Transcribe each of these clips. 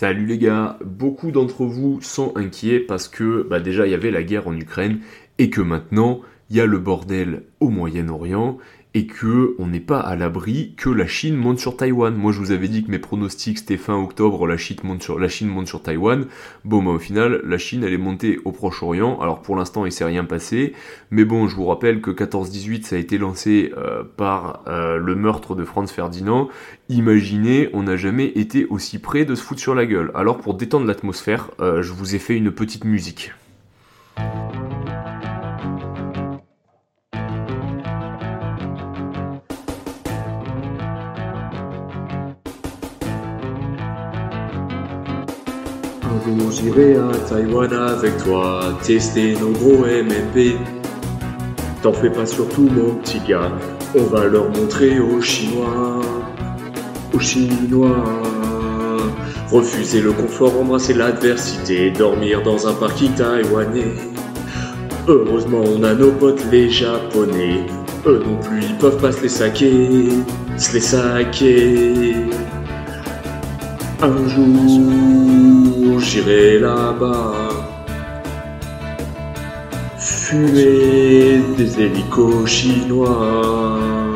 Salut les gars, beaucoup d'entre vous sont inquiets parce que bah déjà il y avait la guerre en Ukraine et que maintenant il y a le bordel au Moyen-Orient et que on n'est pas à l'abri que la Chine monte sur Taïwan. Moi, je vous avais dit que mes pronostics c'était fin octobre, la Chine monte sur, Taïwan. Bon, bah, au final, la Chine elle est montée au Proche-Orient. Alors pour l'instant, il s'est rien passé, mais bon, je vous rappelle que 14-18 ça a été lancé euh, par euh, le meurtre de Franz Ferdinand. Imaginez, on n'a jamais été aussi près de se foutre sur la gueule. Alors pour détendre l'atmosphère, euh, je vous ai fait une petite musique. Jour j'irai à Taïwan avec toi, tester nos gros MMP. T'en fais pas surtout mon petit gars, on va leur montrer aux Chinois, aux Chinois. Refuser le confort, embrasser l'adversité, dormir dans un parking taïwanais. Heureusement on a nos potes les japonais, eux non plus ils peuvent pas se les saquer, se les saquer. Un jour, j'irai là-bas. Fumer des hélicos chinois.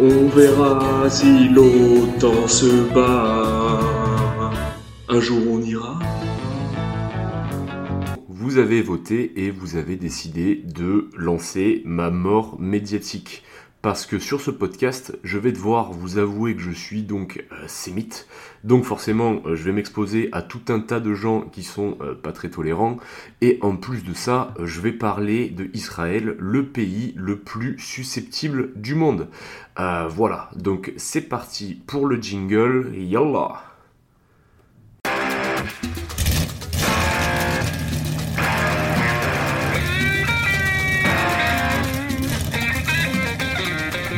On verra si l'OTAN se bat. Un jour on ira. Vous avez voté et vous avez décidé de lancer ma mort médiatique. Parce que sur ce podcast, je vais devoir vous avouer que je suis donc euh, sémite. Donc forcément, euh, je vais m'exposer à tout un tas de gens qui sont euh, pas très tolérants. Et en plus de ça, je vais parler de Israël, le pays le plus susceptible du monde. Voilà, donc c'est parti pour le jingle. Yallah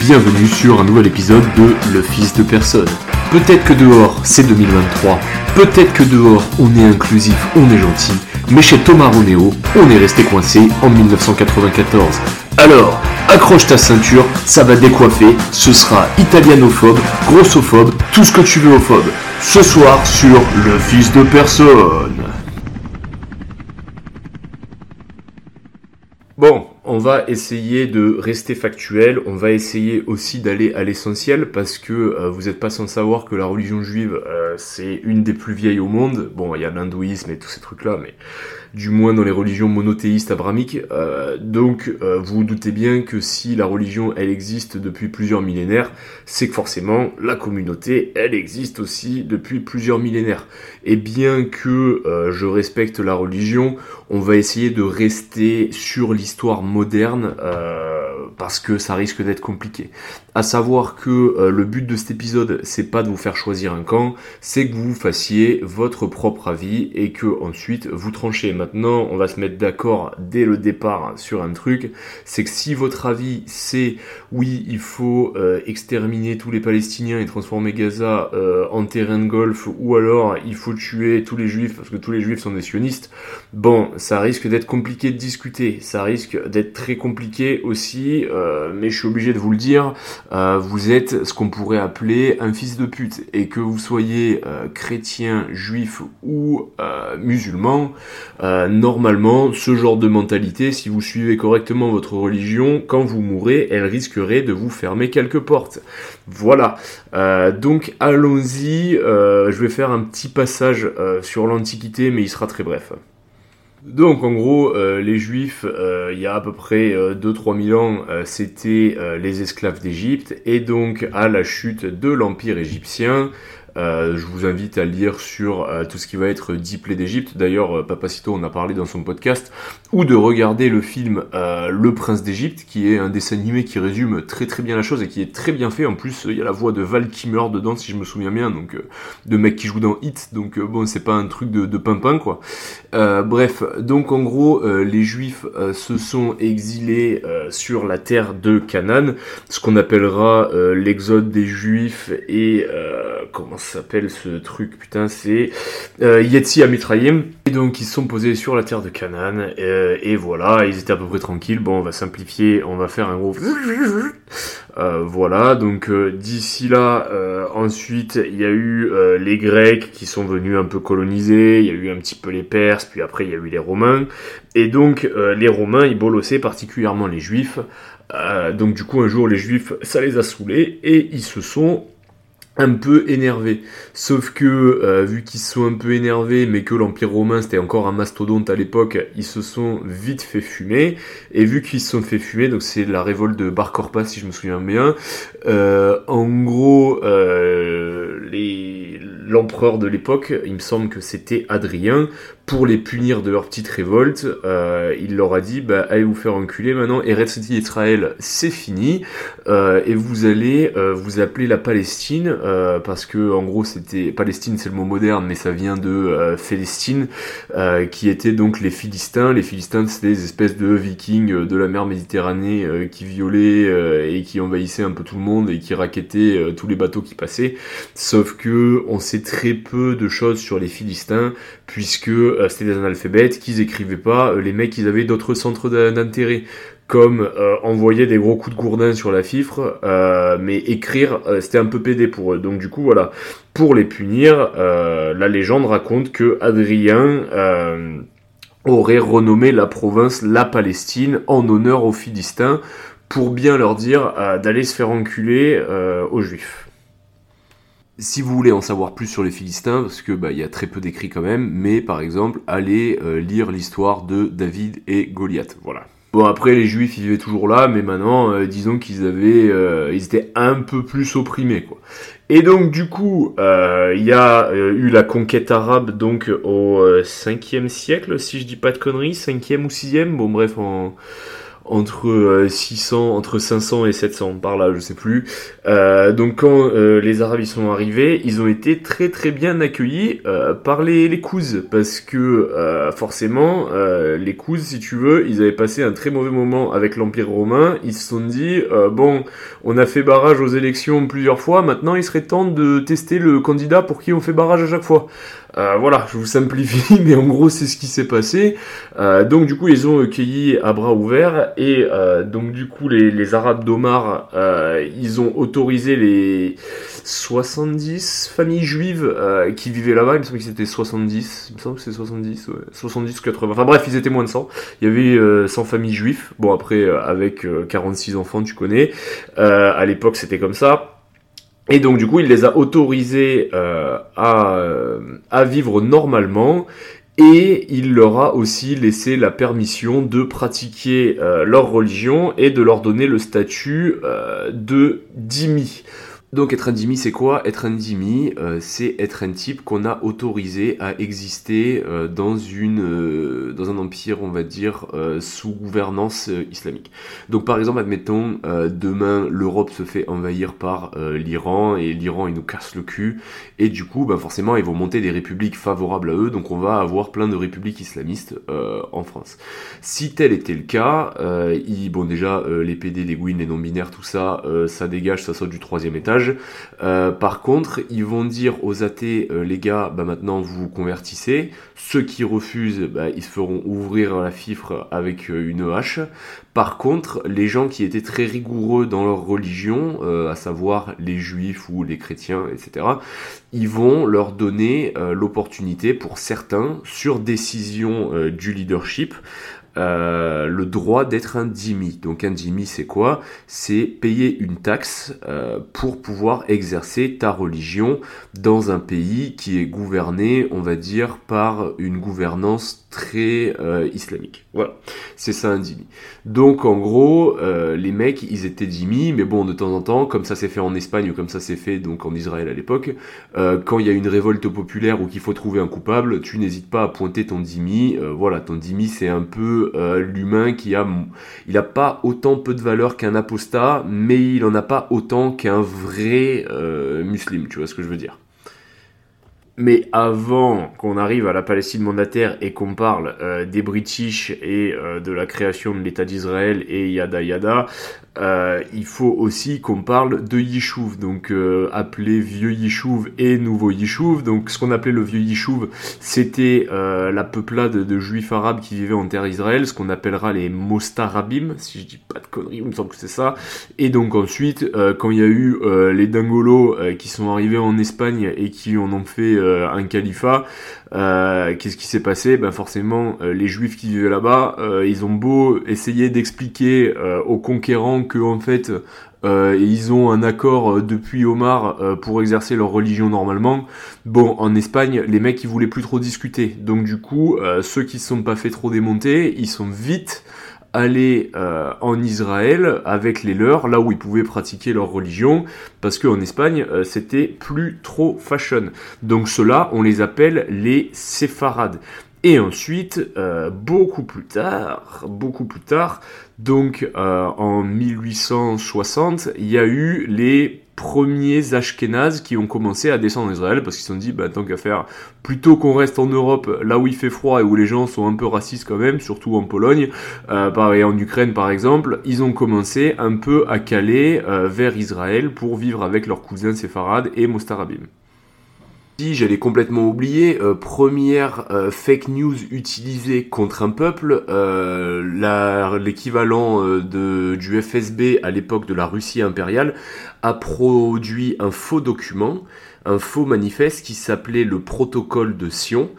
Bienvenue sur un nouvel épisode de Le Fils de Personne. Peut-être que dehors c'est 2023, peut-être que dehors on est inclusif, on est gentil, mais chez Thomas Ronéo, on est resté coincé en 1994. Alors, accroche ta ceinture, ça va décoiffer, ce sera italianophobe, grossophobe, tout ce que tu veux phobe. Ce soir sur Le Fils de Personne. Bon, on va essayer de rester factuel, on va essayer aussi d'aller à l'essentiel parce que euh, vous n'êtes pas sans savoir que la religion juive euh, c'est une des plus vieilles au monde. Bon, il y a l'hindouisme et tous ces trucs là, mais du moins dans les religions monothéistes abrahamiques. Euh, donc euh, vous vous doutez bien que si la religion elle existe depuis plusieurs millénaires, c'est que forcément la communauté elle existe aussi depuis plusieurs millénaires. Et bien que je respecte la religion, on va essayer de rester sur l'histoire moderne parce que ça risque d'être compliqué. À savoir que euh, le but de cet épisode, c'est pas de vous faire choisir un camp, c'est que vous fassiez votre propre avis et que ensuite vous tranchez. Maintenant, on va se mettre d'accord dès le départ sur un truc, c'est que si votre avis c'est oui, il faut euh, exterminer tous les Palestiniens et transformer Gaza euh, en terrain de golf, ou alors il faut tuer tous les juifs parce que tous les juifs sont des sionistes, bon, ça risque d'être compliqué de discuter, ça risque d'être très compliqué aussi, euh, mais je suis obligé de vous le dire, euh, vous êtes ce qu'on pourrait appeler un fils de pute, et que vous soyez euh, chrétien, juif ou musulman, normalement, ce genre de mentalité, si vous suivez correctement votre religion, quand vous mourrez, elle risquerait de vous fermer quelques portes. Voilà. Donc allons-y. Je vais faire un petit passage sur l'Antiquité, mais il sera très bref. Donc en gros, euh, les Juifs, euh, il y a à peu près 2-3 000 ans, euh, c'était euh, les esclaves d'Égypte, et donc à la chute de l'Empire égyptien, euh, je vous invite à lire sur euh, tout ce qui va être dix plaies d'Égypte. D'ailleurs, euh, Papacito en a parlé dans son podcast. Ou de regarder le film euh, Le Prince d'Égypte, qui est un dessin animé qui résume très très bien la chose et qui est très bien fait. En plus, il y a la voix de Val Kimmer dedans, si je me souviens bien, donc de mec qui joue dans Hit. Donc bon, c'est pas un truc de, de pimpin quoi. Bref, donc en gros, les Juifs se sont exilés sur la terre de Canaan, ce qu'on appellera l'exode des Juifs et comment ça s'appelle ce truc Putain, c'est euh, Yetzi Amitrayim. Et donc ils sont posés sur la terre de Canaan. Euh, et voilà, ils étaient à peu près tranquilles. Bon, on va simplifier, on va faire un gros... Euh, voilà, donc euh, d'ici là, ensuite, il y a eu les Grecs qui sont venus un peu coloniser, il y a eu un petit peu les Perses, puis après il y a eu les Romains. Et donc les Romains, ils bolossaient particulièrement les Juifs. donc du coup, un jour, les Juifs, ça les a saoulés et ils se sont un peu énervé. Sauf que, euh, vu qu'ils sont un peu énervés, mais que l'Empire romain c'était encore un mastodonte à l'époque, ils se sont vite fait fumer. Et vu qu'ils se sont fait fumer, donc c'est la révolte de Bar Corpas si je me souviens bien, euh, en gros, euh, l'empereur de l'époque, il me semble que c'était Adrien, pour les punir de leur petite révolte, euh, il leur a dit bah, allez vous faire enculer maintenant, Eretz Israël c'est fini, euh, et vous allez euh, vous appeler la Palestine, parce que en gros c'était Palestine c'est le mot moderne, mais ça vient de Philistine, qui était donc les Philistins. Les Philistins c'est des espèces de vikings de la mer Méditerranée qui violaient et qui envahissaient un peu tout le monde et qui raquettaient tous les bateaux qui passaient. Sauf que on sait très peu de choses sur les Philistins, puisque euh, c'était des analphabètes, qu'ils écrivaient pas, euh, les mecs ils avaient d'autres centres d'intérêt comme euh, envoyer des gros coups de gourdin sur la fifre, mais écrire, c'était un peu pédé pour eux. Donc du coup, voilà, pour les punir, la légende raconte que Adrien aurait renommé la province la Palestine en honneur aux Philistins, pour bien leur dire d'aller se faire enculer aux Juifs. Si vous voulez en savoir plus sur les Philistins, parce que bah il y a très peu d'écrits quand même, mais par exemple, allez euh, lire l'histoire de David et Goliath. Voilà. Bon après les Juifs vivaient toujours là, mais maintenant euh, disons qu'ils avaient, euh, ils étaient un peu plus opprimés quoi. Et donc du coup il y a eu la conquête arabe donc au 5e siècle si je dis pas de conneries, 5e ou 6e, bon bref en entre 600, euh, entre 500 et 700 par là, je sais plus. Euh, donc quand euh, les Arabes y sont arrivés, ils ont été très très bien accueillis par les les parce que forcément les Kouzes, si tu veux, ils avaient passé un très mauvais moment avec l'Empire romain. Ils se sont dit bon, on a fait barrage aux élections plusieurs fois, maintenant il serait temps de tester le candidat pour qui on fait barrage à chaque fois. Euh, voilà, je vous simplifie, mais en gros c'est ce qui s'est passé. Euh, donc du coup ils ont cueilli à bras ouverts et euh, donc du coup les, Arabes d'Omar, ils ont autorisé les 70 familles juives qui vivaient là-bas. Il me semble que c'était 70, il me semble que c'est 70, ouais, 70 80. Enfin bref, ils étaient moins de 100. Il y avait 100 familles juives. Bon après avec 46 enfants, tu connais. à l'époque c'était comme ça. Et donc du coup, il les a autorisés euh, à, euh, à, vivre normalement et il leur a aussi laissé la permission de pratiquer euh, leur religion et de leur donner le statut de dhimmi. Donc être un c'est quoi? Être un dhimmi, euh, c'est être un type qu'on a autorisé à exister euh, dans une euh, dans un empire, on va dire, sous gouvernance islamique. Donc par exemple, admettons, demain l'Europe se fait envahir par l'Iran et l'Iran il nous casse le cul et du coup, ben forcément, ils vont monter des républiques favorables à eux, donc on va avoir plein de républiques islamistes en France. Si tel était le cas, bon déjà les PD, les Gwyn, les non-binaires, tout ça, ça dégage, ça saute du troisième étage. Euh, par contre, ils vont dire aux athées, euh, les gars, bah maintenant vous convertissez. Ceux qui refusent, bah, ils se feront ouvrir la fifre avec euh, une hache. Par contre, les gens qui étaient très rigoureux dans leur religion, à savoir les juifs ou les chrétiens, etc., ils vont leur donner l'opportunité pour certains, sur décision du leadership, euh, le droit d'être un dhimmi. Donc un dhimmi c'est quoi? C'est payer une taxe euh, pour pouvoir exercer ta religion dans un pays qui est gouverné, on va dire, par une gouvernance très euh, islamique. Voilà, c'est ça un dhimmi. Donc en gros, les mecs, ils étaient dhimmi, mais bon, de temps en temps, comme ça s'est fait en Espagne ou comme ça s'est fait donc en Israël à l'époque, quand il y a une révolte populaire ou qu'il faut trouver un coupable, tu n'hésites pas à pointer ton dhimmi. voilà, ton dhimmi c'est un peu euh, l'humain qui a, il a pas autant peu de valeur qu'un apostat, mais il en a pas autant qu'un vrai euh, musulman, tu vois ce que je veux dire. Mais avant qu'on arrive à la Palestine mandataire et qu'on parle euh, des British et de la création de l'État d'Israël et yada yada, euh, il faut aussi qu'on parle de Yishuv, donc euh, appelé vieux Yishuv et nouveau Yishuv. Donc ce qu'on appelait le vieux Yishuv, c'était euh, la peuplade de juifs arabes qui vivaient en terre Israël, ce qu'on appellera les Mostarabim, si je dis pas de conneries, il me semble que c'est ça. Et donc ensuite, quand il y a eu les Dingolos qui sont arrivés en Espagne et qui en ont fait un califat, qu'est-ce qui s'est passé? Ben forcément, les juifs qui vivaient là-bas, ils ont beau essayer d'expliquer aux conquérants que en fait euh, ils ont un accord euh, depuis Omar euh, pour exercer leur religion normalement. Bon, en Espagne, les mecs ils voulaient plus trop discuter. Donc du coup, ceux qui se sont pas fait trop démonter, ils sont vite allés en Israël avec les leurs, là où ils pouvaient pratiquer leur religion, parce qu'en Espagne, c'était plus trop fashion. Donc ceux-là, on les appelle les séfarades. Et ensuite, beaucoup plus tard, beaucoup plus tard, donc euh, en 1860, il y a eu les premiers Ashkénazes qui ont commencé à descendre en Israël parce qu'ils se sont dit, bah, tant qu'à faire, plutôt qu'on reste en Europe, là où il fait froid et où les gens sont un peu racistes quand même, surtout en Pologne, euh, et en Ukraine par exemple, ils ont commencé un peu à caler euh, vers Israël pour vivre avec leurs cousins séfarades et Mostarabim j'allais complètement oublier, euh, première euh, fake news utilisée contre un peuple, euh, l'équivalent du FSB à l'époque de la Russie impériale a produit un faux document, un faux manifeste qui s'appelait le protocole de Sion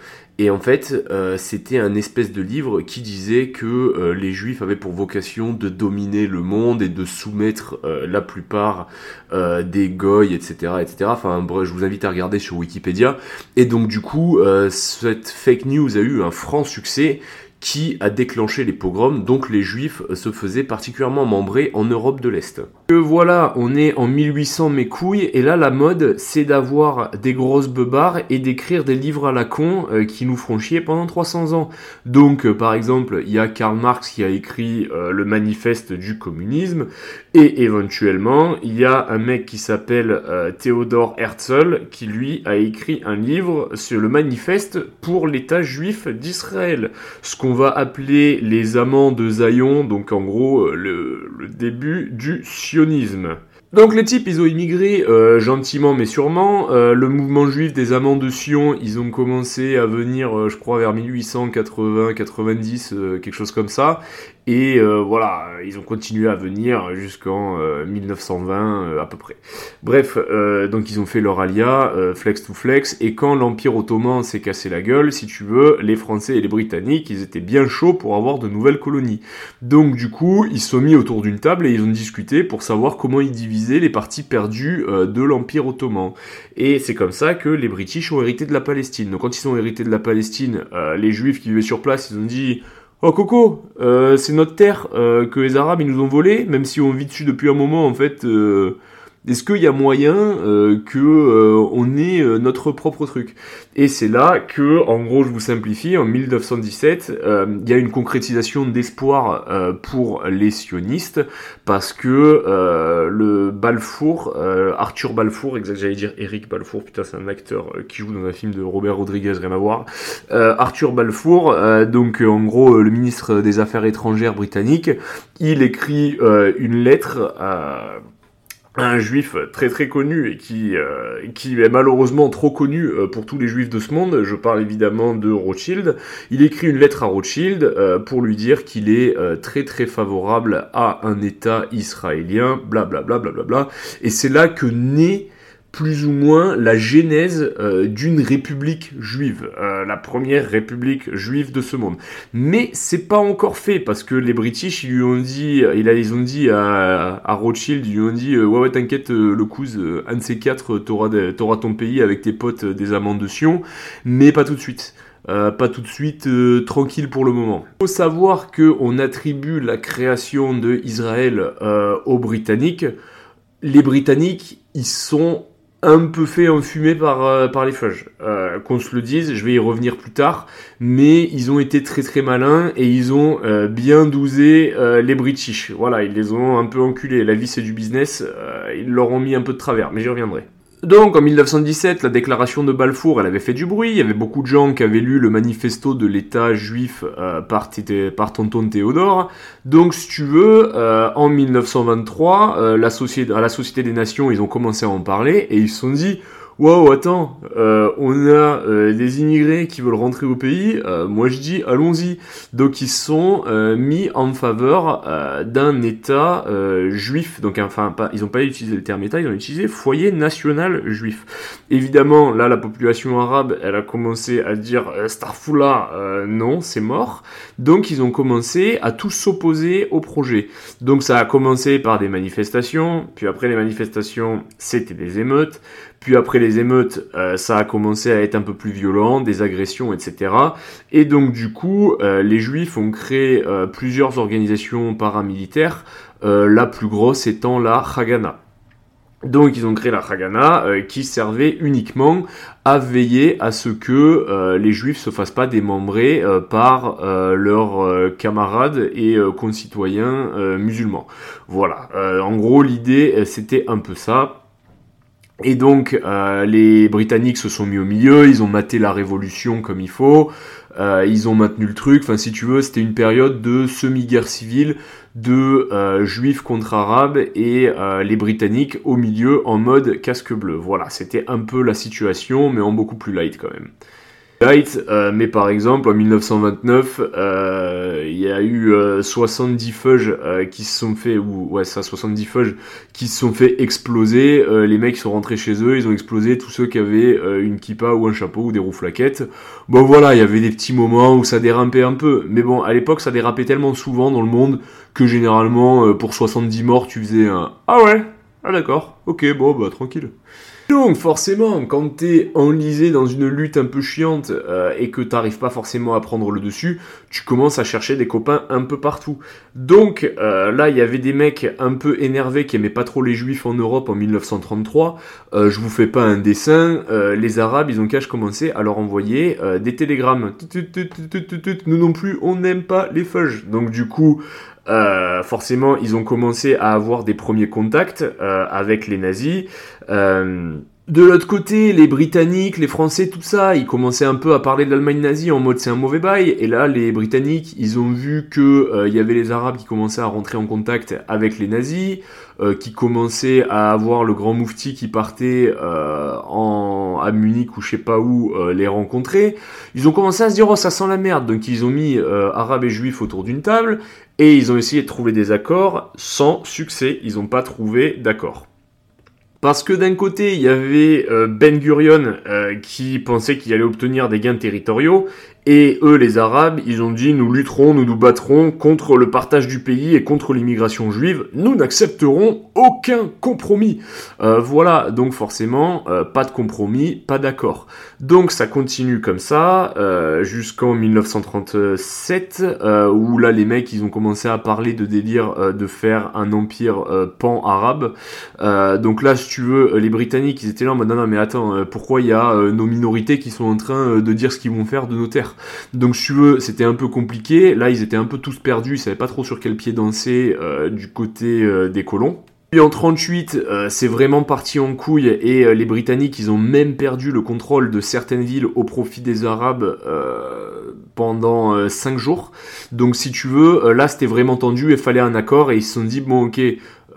et en fait, euh, c'était un espèce de livre qui disait que euh, les juifs avaient pour vocation de dominer le monde et de soumettre euh, la plupart des goy, etc., etc. Enfin, bref, je vous invite à regarder sur Wikipédia. Et donc, du coup, cette fake news a eu un franc succès qui a déclenché les pogroms, donc les juifs se faisaient particulièrement membrer en Europe de l'Est. Voilà, on est en 1800 mes couilles, et là la mode c'est d'avoir des grosses beubards et d'écrire des livres à la con euh, qui nous feront pendant 300 ans. Donc euh, par exemple, il y a Karl Marx qui a écrit euh, le manifeste du communisme, et éventuellement il y a un mec qui s'appelle Theodor Herzl qui lui a écrit un livre sur le manifeste pour l'État juif d'Israël. Va appeler les amants de Zion, donc en gros euh, le, début du sionisme. Donc les types, ils ont immigré euh, gentiment mais sûrement. Euh, le mouvement juif des amants de Sion, ils ont commencé à venir, je crois, vers 1880-90, quelque chose comme ça. Et euh, voilà, ils ont continué à venir jusqu'en 1920 euh, euh, à peu près. Bref, donc ils ont fait leur alia, flex to flex, et quand l'Empire ottoman s'est cassé la gueule, si tu veux, les Français et les Britanniques, ils étaient bien chauds pour avoir de nouvelles colonies. Donc du coup, ils se sont mis autour d'une table et ils ont discuté pour savoir comment ils divisaient les parties perdues de l'Empire ottoman. Et c'est comme ça que les British ont hérité de la Palestine. Donc quand ils ont hérité de la Palestine, les Juifs qui vivaient sur place, ils ont dit Oh Coco, euh, c'est notre terre euh, que les Arabes ils nous ont volé, même si on vit dessus depuis un moment en fait. Euh, est-ce qu'il y a moyen euh, que euh, on ait euh, notre propre truc? Et c'est là que, en gros, je vous simplifie, en 1917, il y a une concrétisation d'espoir pour les sionistes parce que le Balfour, Arthur Balfour, exact, j'allais dire Eric Balfour, putain, c'est un acteur qui joue dans un film de Robert Rodriguez, rien à voir. Arthur Balfour, donc en gros le ministre des Affaires étrangères britannique, il écrit une lettre un juif très très connu et qui, euh, qui est malheureusement trop connu euh, pour tous les juifs de ce monde, je parle évidemment de Rothschild, il écrit une lettre à Rothschild euh, pour lui dire qu'il est très très favorable à un État israélien, blablabla, bla, bla, bla, bla, et c'est là que naît plus ou moins la genèse euh, d'une république juive, euh, la première république juive de ce monde. Mais c'est pas encore fait parce que les British ils lui ont dit, ils ont dit à, à Rothschild, ils lui ont dit ouais ouais t'inquiète le cousin, un de ces quatre t'auras t'auras ton pays avec tes potes des amandes de Sion, mais pas tout de suite. Euh, pas tout de suite, tranquille pour le moment. Il faut savoir que on attribue la création de Israël aux Britanniques. Les Britanniques, ils sont un peu fait enfumer par, euh, par les fudge. Euh, qu'on se le dise, je vais y revenir plus tard, mais ils ont été très très malins et ils ont euh, bien dousé les British. Voilà, ils les ont un peu enculés. La vie c'est du business, ils leur ont mis un peu de travers, mais j'y reviendrai. Donc en 1917, la déclaration de Balfour, elle avait fait du bruit. Il y avait beaucoup de gens qui avaient lu le manifesto de l'État juif euh, par, Tonton Théodore. Donc si tu veux, euh, en 1923, euh, à la Société des Nations, ils ont commencé à en parler et ils se sont dit Wow, attends, euh, on a euh, des immigrés qui veulent rentrer au pays. Euh, moi, je dis, allons-y. Donc, ils sont mis en faveur d'un État juif. Donc, enfin, pas, ils n'ont pas utilisé le terme État, ils ont utilisé foyer national juif. Évidemment, là, la population arabe, elle a commencé à dire Starfoula, non, c'est mort. Donc, ils ont commencé à tous s'opposer au projet. Donc, ça a commencé par des manifestations. Puis après les manifestations, c'était des émeutes. Puis après les émeutes, euh, ça a commencé à être un peu plus violent, des agressions, etc. Et donc du coup, euh, les Juifs ont créé euh, plusieurs organisations paramilitaires, la plus grosse étant la Haganah. Donc ils ont créé la Haganah qui servait uniquement à veiller à ce que les juifs se fassent pas démembrer par leurs camarades et concitoyens musulmans. Voilà, en gros l'idée c'était un peu ça. Et donc euh, les Britanniques se sont mis au milieu, ils ont maté la révolution comme il faut, euh, ils ont maintenu le truc, enfin si tu veux c'était une période de semi-guerre civile, de euh, juifs contre arabes et les Britanniques au milieu en mode casque bleu. Voilà, c'était un peu la situation mais en beaucoup plus light quand même. Euh, mais par exemple en 1929, euh, il y a eu 70 euh, feuges qui se sont fait, ou ouais ça 70 feuges qui se sont fait exploser. les mecs sont rentrés chez eux, ils ont explosé tous ceux qui avaient une kippa ou un chapeau ou des roues flaquettes. Bon voilà, il y avait des petits moments où ça dérapait un peu, mais bon à l'époque ça dérapait tellement souvent dans le monde que généralement pour 70 morts tu faisais un ah ouais ah d'accord, ok bon bah tranquille. Donc forcément, quand t'es enlisé dans une lutte un peu chiante euh, et que t'arrives pas forcément à prendre le dessus, tu commences à chercher des copains un peu partout. Donc euh, là, il y avait des mecs un peu énervés qui aimaient pas trop les juifs en Europe en 1933. Euh, je vous fais pas un dessin. les Arabes, ils ont cache commencé à leur envoyer des télégrammes. Nous non plus, on n'aime pas les feuges. Donc du coup, euh, forcément, ils ont commencé à avoir des premiers contacts euh, avec les nazis. Euh, de l'autre côté, les Britanniques, les Français, tout ça, ils commençaient un peu à parler de l'Allemagne nazie en mode c'est un mauvais bail. Et là, les Britanniques, ils ont vu que il y avait les Arabes qui commençaient à rentrer en contact avec les nazis, qui commençaient à avoir le grand moufti qui partait en, à Munich ou je sais pas où les rencontrer. Ils ont commencé à se dire oh ça sent la merde, donc ils ont mis Arabes et Juifs autour d'une table et ils ont essayé de trouver des accords sans succès, ils n'ont pas trouvé d'accord. Parce que d'un côté, il y avait euh, Ben Gurion euh, qui pensait qu'il allait obtenir des gains territoriaux, et eux, les Arabes, ils ont dit nous lutterons, nous nous battrons contre le partage du pays et contre l'immigration juive. Nous n'accepterons aucun compromis. Euh, voilà, donc forcément, euh, pas de compromis, pas d'accord. Donc ça continue comme ça euh, jusqu'en 1937, où là les mecs, ils ont commencé à parler de délire de faire un empire pan-arabe. donc là, si tu veux, les Britanniques, ils étaient là en mode non, non mais attends, pourquoi il y a nos minorités qui sont en train de dire ce qu'ils vont faire de nos terres? Donc si tu c'était un peu compliqué. Là, ils étaient un peu tous perdus, ils savaient pas trop sur quel pied danser euh, du côté euh, des colons. Puis en 38, euh, c'est vraiment parti en couille et les Britanniques, ils ont même perdu le contrôle de certaines villes au profit des Arabes pendant 5 jours. Donc si tu veux, là c'était vraiment tendu et fallait un accord et ils se sont dit bon ok,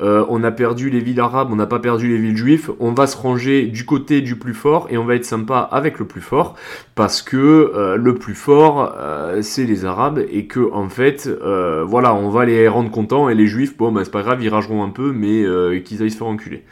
euh, on a perdu les villes arabes, on n'a pas perdu les villes juives, on va se ranger du côté du plus fort et on va être sympa avec le plus fort parce que euh, le plus fort euh, c'est les arabes et que en fait voilà on va les rendre contents et les juifs bon bah c'est pas grave ils rageront un peu mais qu'ils aillent se faire enculer.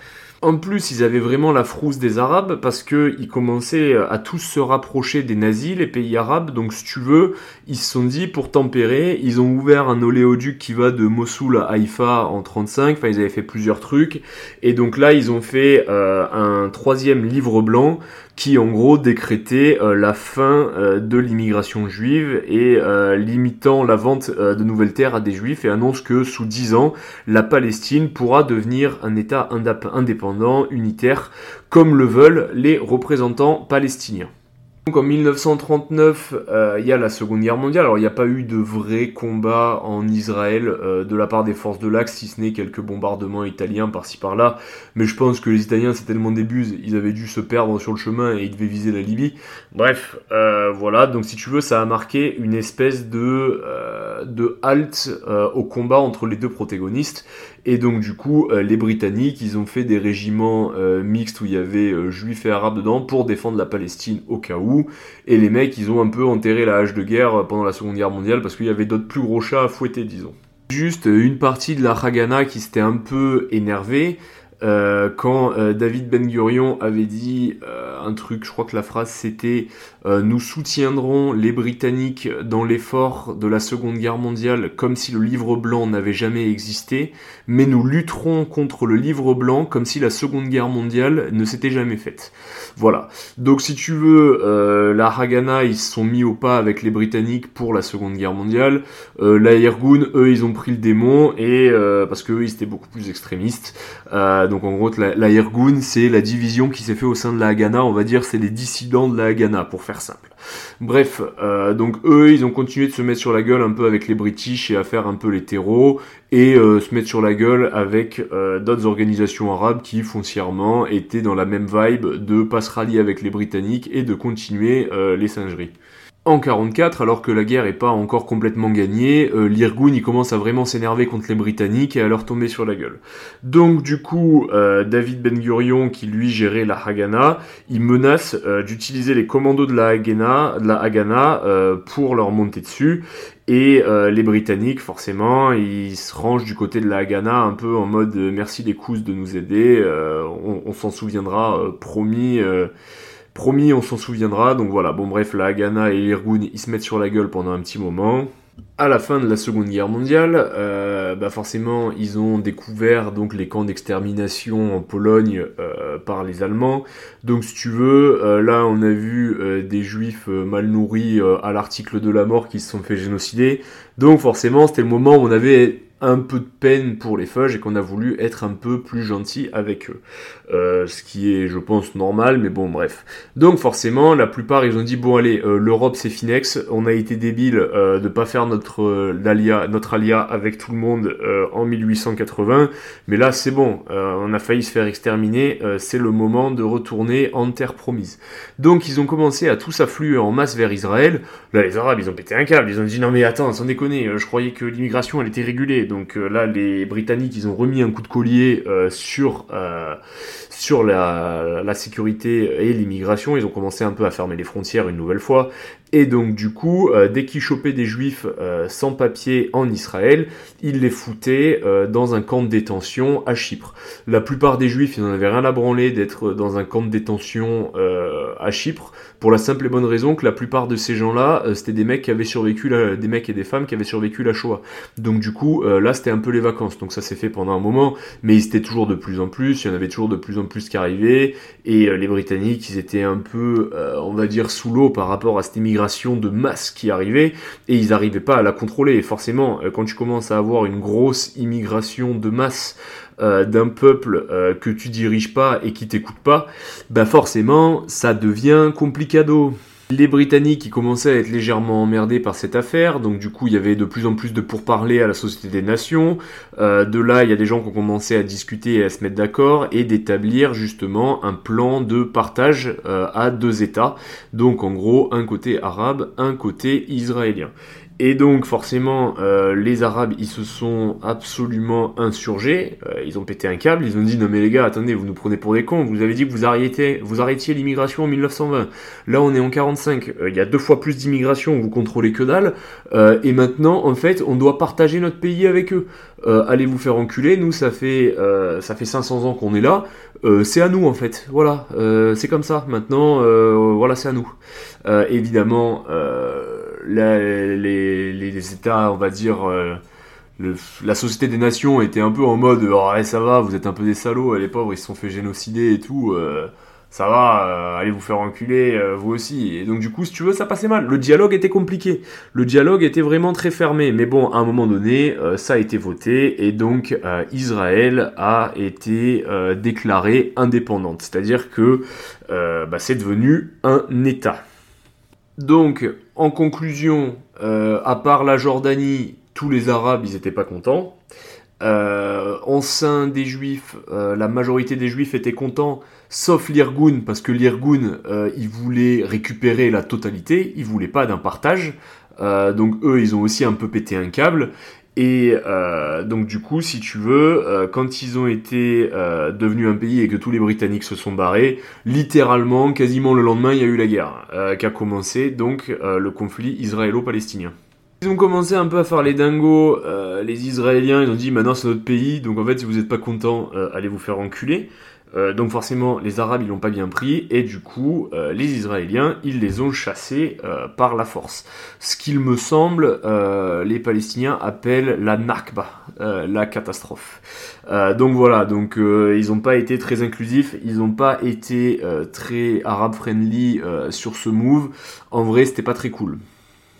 En plus, ils avaient vraiment la frousse des Arabes parce que ils commençaient à tous se rapprocher des nazis, les pays arabes. Donc, si tu veux, ils se sont dit pour tempérer, ils ont ouvert un oléoduc qui va de Mossoul à Haïfa en 35. Enfin, ils avaient fait plusieurs trucs. Et donc là, ils ont fait euh, un troisième livre blanc qui en gros décrétait euh, la fin euh, de l'immigration juive et euh, limitant la vente de nouvelles terres à des juifs et annonce que sous dix ans, la Palestine pourra devenir un État indépendant, unitaire, comme le veulent les représentants palestiniens. Donc en 1939, euh, il y a la Seconde Guerre mondiale. Alors il n'y a pas eu de vrai combat en Israël euh, de la part des forces de l'Axe, si ce n'est quelques bombardements italiens par-ci par-là. Mais je pense que les Italiens, c'est tellement des buses, ils avaient dû se perdre sur le chemin et ils devaient viser la Libye. Bref, euh, voilà. Donc si tu veux, ça a marqué une espèce de de halte au combat entre les deux protagonistes. Et donc du coup, les Britanniques, ils ont fait des régiments mixtes où il y avait juifs et arabes dedans pour défendre la Palestine au cas où. Et les mecs, ils ont un peu enterré la hache de guerre pendant la Seconde Guerre mondiale parce qu'il y avait d'autres plus gros chats à fouetter, disons. Juste une partie de la Haganah qui s'était un peu énervée euh, quand euh, David Ben Gurion avait dit euh, un truc, je crois que la phrase c'était nous soutiendrons les Britanniques dans l'effort de la Seconde Guerre mondiale comme si le livre blanc n'avait jamais existé, mais nous lutterons contre le livre blanc comme si la Seconde Guerre mondiale ne s'était jamais faite. Voilà. Donc si tu veux, la Haganah ils se sont mis au pas avec les Britanniques pour la Seconde Guerre mondiale. la Irgun, eux, ils ont pris le démon et parce que eux, ils étaient beaucoup plus extrémistes donc en gros, la, la Irgun, c'est la division qui s'est fait au sein de la Haganah, on va dire, c'est les dissidents de la Haganah, pour faire Bref, euh, donc eux, ils ont continué de se mettre sur la gueule un peu avec les British et à faire un peu les terreaux, et euh, se mettre sur la gueule avec euh, d'autres organisations arabes qui, foncièrement, étaient dans la même vibe de pas se rallier avec les Britanniques et de continuer les singeries. En 44, alors que la guerre est pas encore complètement gagnée, euh, l'Irgun il commence à vraiment s'énerver contre les Britanniques et à leur tomber sur la gueule. Donc du coup, euh, David Ben Gurion, qui lui gérait la Haganah, il menace euh, d'utiliser les commandos de la Haganah, de la Haganah pour leur monter dessus. Et les Britanniques, forcément, ils se rangent du côté de la Haganah un peu en mode merci les couses de nous aider, on s'en souviendra, promis. Promis, on s'en souviendra. Donc voilà, bon bref, la Haganah et l'Irgun, ils se mettent sur la gueule pendant un petit moment. À la fin de la Seconde Guerre mondiale, euh, bah forcément, ils ont découvert donc les camps d'extermination en Pologne euh, par les Allemands. Donc, si tu veux, euh, là, on a vu des Juifs mal nourris à l'article de la mort qui se sont fait génocider. Donc, forcément, c'était le moment où on avait un peu de peine pour les fudge et qu'on a voulu être un peu plus gentil avec eux. Euh, ce qui est, je pense, normal, mais bon, bref. Donc forcément, la plupart, ils ont dit, bon allez, euh, l'Europe c'est Finex, on a été débile euh, de pas faire notre, euh, alia, notre alia avec tout le monde en 1880, mais là c'est bon, on a failli se faire exterminer, c'est le moment de retourner en terre promise. Donc ils ont commencé à tous affluer en masse vers Israël. Là, les Arabes, ils ont pété un câble, ils ont dit, non mais attends, sans déconner, je croyais que l'immigration, elle était régulée, donc euh, là, les Britanniques, ils ont remis un coup de collier euh, sur euh, la, sécurité et l'immigration. Ils ont commencé un peu à fermer les frontières une nouvelle fois. Et donc du coup, dès qu'ils chopaient des juifs sans papier en Israël, ils les foutaient dans un camp de détention à Chypre. La plupart des juifs, ils n'en avaient rien à branler d'être dans un camp de détention à Chypre, pour la simple et bonne raison que la plupart de ces gens-là, c'était des mecs qui avaient survécu, des mecs et des femmes qui avaient survécu la Shoah. Donc du coup, là c'était un peu les vacances, donc ça s'est fait pendant un moment, mais ils étaient toujours de plus en plus, il y en avait toujours de plus en plus qui arrivaient, et euh, les Britanniques, ils étaient un peu, euh, on va dire, sous l'eau par rapport à cette immigration de masse qui arrivait, et ils n'arrivaient pas à la contrôler. Et forcément, euh, quand tu commences à avoir une grosse immigration de masse d'un peuple que tu diriges pas et qui t'écoute pas, bah forcément, ça devient complicado les Britanniques qui commençaient à être légèrement emmerdés par cette affaire, donc du coup il y avait de plus en plus de pourparlers à la Société des Nations. Euh, de là, il y a des gens qui ont commencé à discuter et à se mettre d'accord et d'établir justement un plan de partage euh, à deux États. Donc en gros, un côté arabe, un côté israélien. Et donc forcément, euh, les Arabes, ils se sont absolument insurgés, euh, ils ont pété un câble, ils ont dit non mais les gars, attendez, vous nous prenez pour des cons, vous avez dit que vous arrêtiez, vous arrêtiez l'immigration en 1920. Là on est en 45, euh, il y a deux fois plus d'immigration, vous contrôlez que dalle, et maintenant en fait on doit partager notre pays avec eux. allez vous faire enculer, nous ça fait ça fait 500 ans qu'on est là, c'est à nous en fait, voilà, c'est comme ça. Maintenant voilà c'est à nous. évidemment les, États, on va dire, euh, la Société des Nations était un peu en mode oh, ça va, vous êtes un peu des salauds, les pauvres ils se sont fait génocider et tout, euh, ça va, euh, allez vous faire enculer, vous aussi. Et donc du coup, si tu veux, ça passait mal. Le dialogue était compliqué, le dialogue était vraiment très fermé, mais bon, à un moment donné, ça a été voté et donc Israël a été déclarée indépendante, c'est-à-dire que bah, c'est devenu un État. Donc, en conclusion, à part la Jordanie, tous les Arabes, ils n'étaient pas contents. Euh, en sein des Juifs, euh, la majorité des Juifs étaient contents, sauf l'Irgun, parce que l'Irgun, euh, ils voulaient récupérer la totalité, ils voulaient pas d'un partage. Euh, donc eux, ils ont aussi un peu pété un câble. Et donc du coup, si tu veux, quand ils ont été devenus un pays et que tous les Britanniques se sont barrés, littéralement, quasiment le lendemain, il y a eu la guerre qui a commencé, donc le conflit israélo-palestinien. Ils ont commencé un peu à faire les dingos, euh, les Israéliens, ils ont dit maintenant c'est notre pays, donc en fait si vous n'êtes pas content, euh, allez vous faire enculer. Euh, donc forcément les Arabes ils l'ont pas bien pris et du coup les Israéliens ils les ont chassés par la force. Ce qu'il me semble les Palestiniens appellent la Nakba, la catastrophe. donc voilà, donc ils n'ont pas été très inclusifs, ils n'ont pas été très arabe friendly sur ce move. En vrai c'était pas très cool.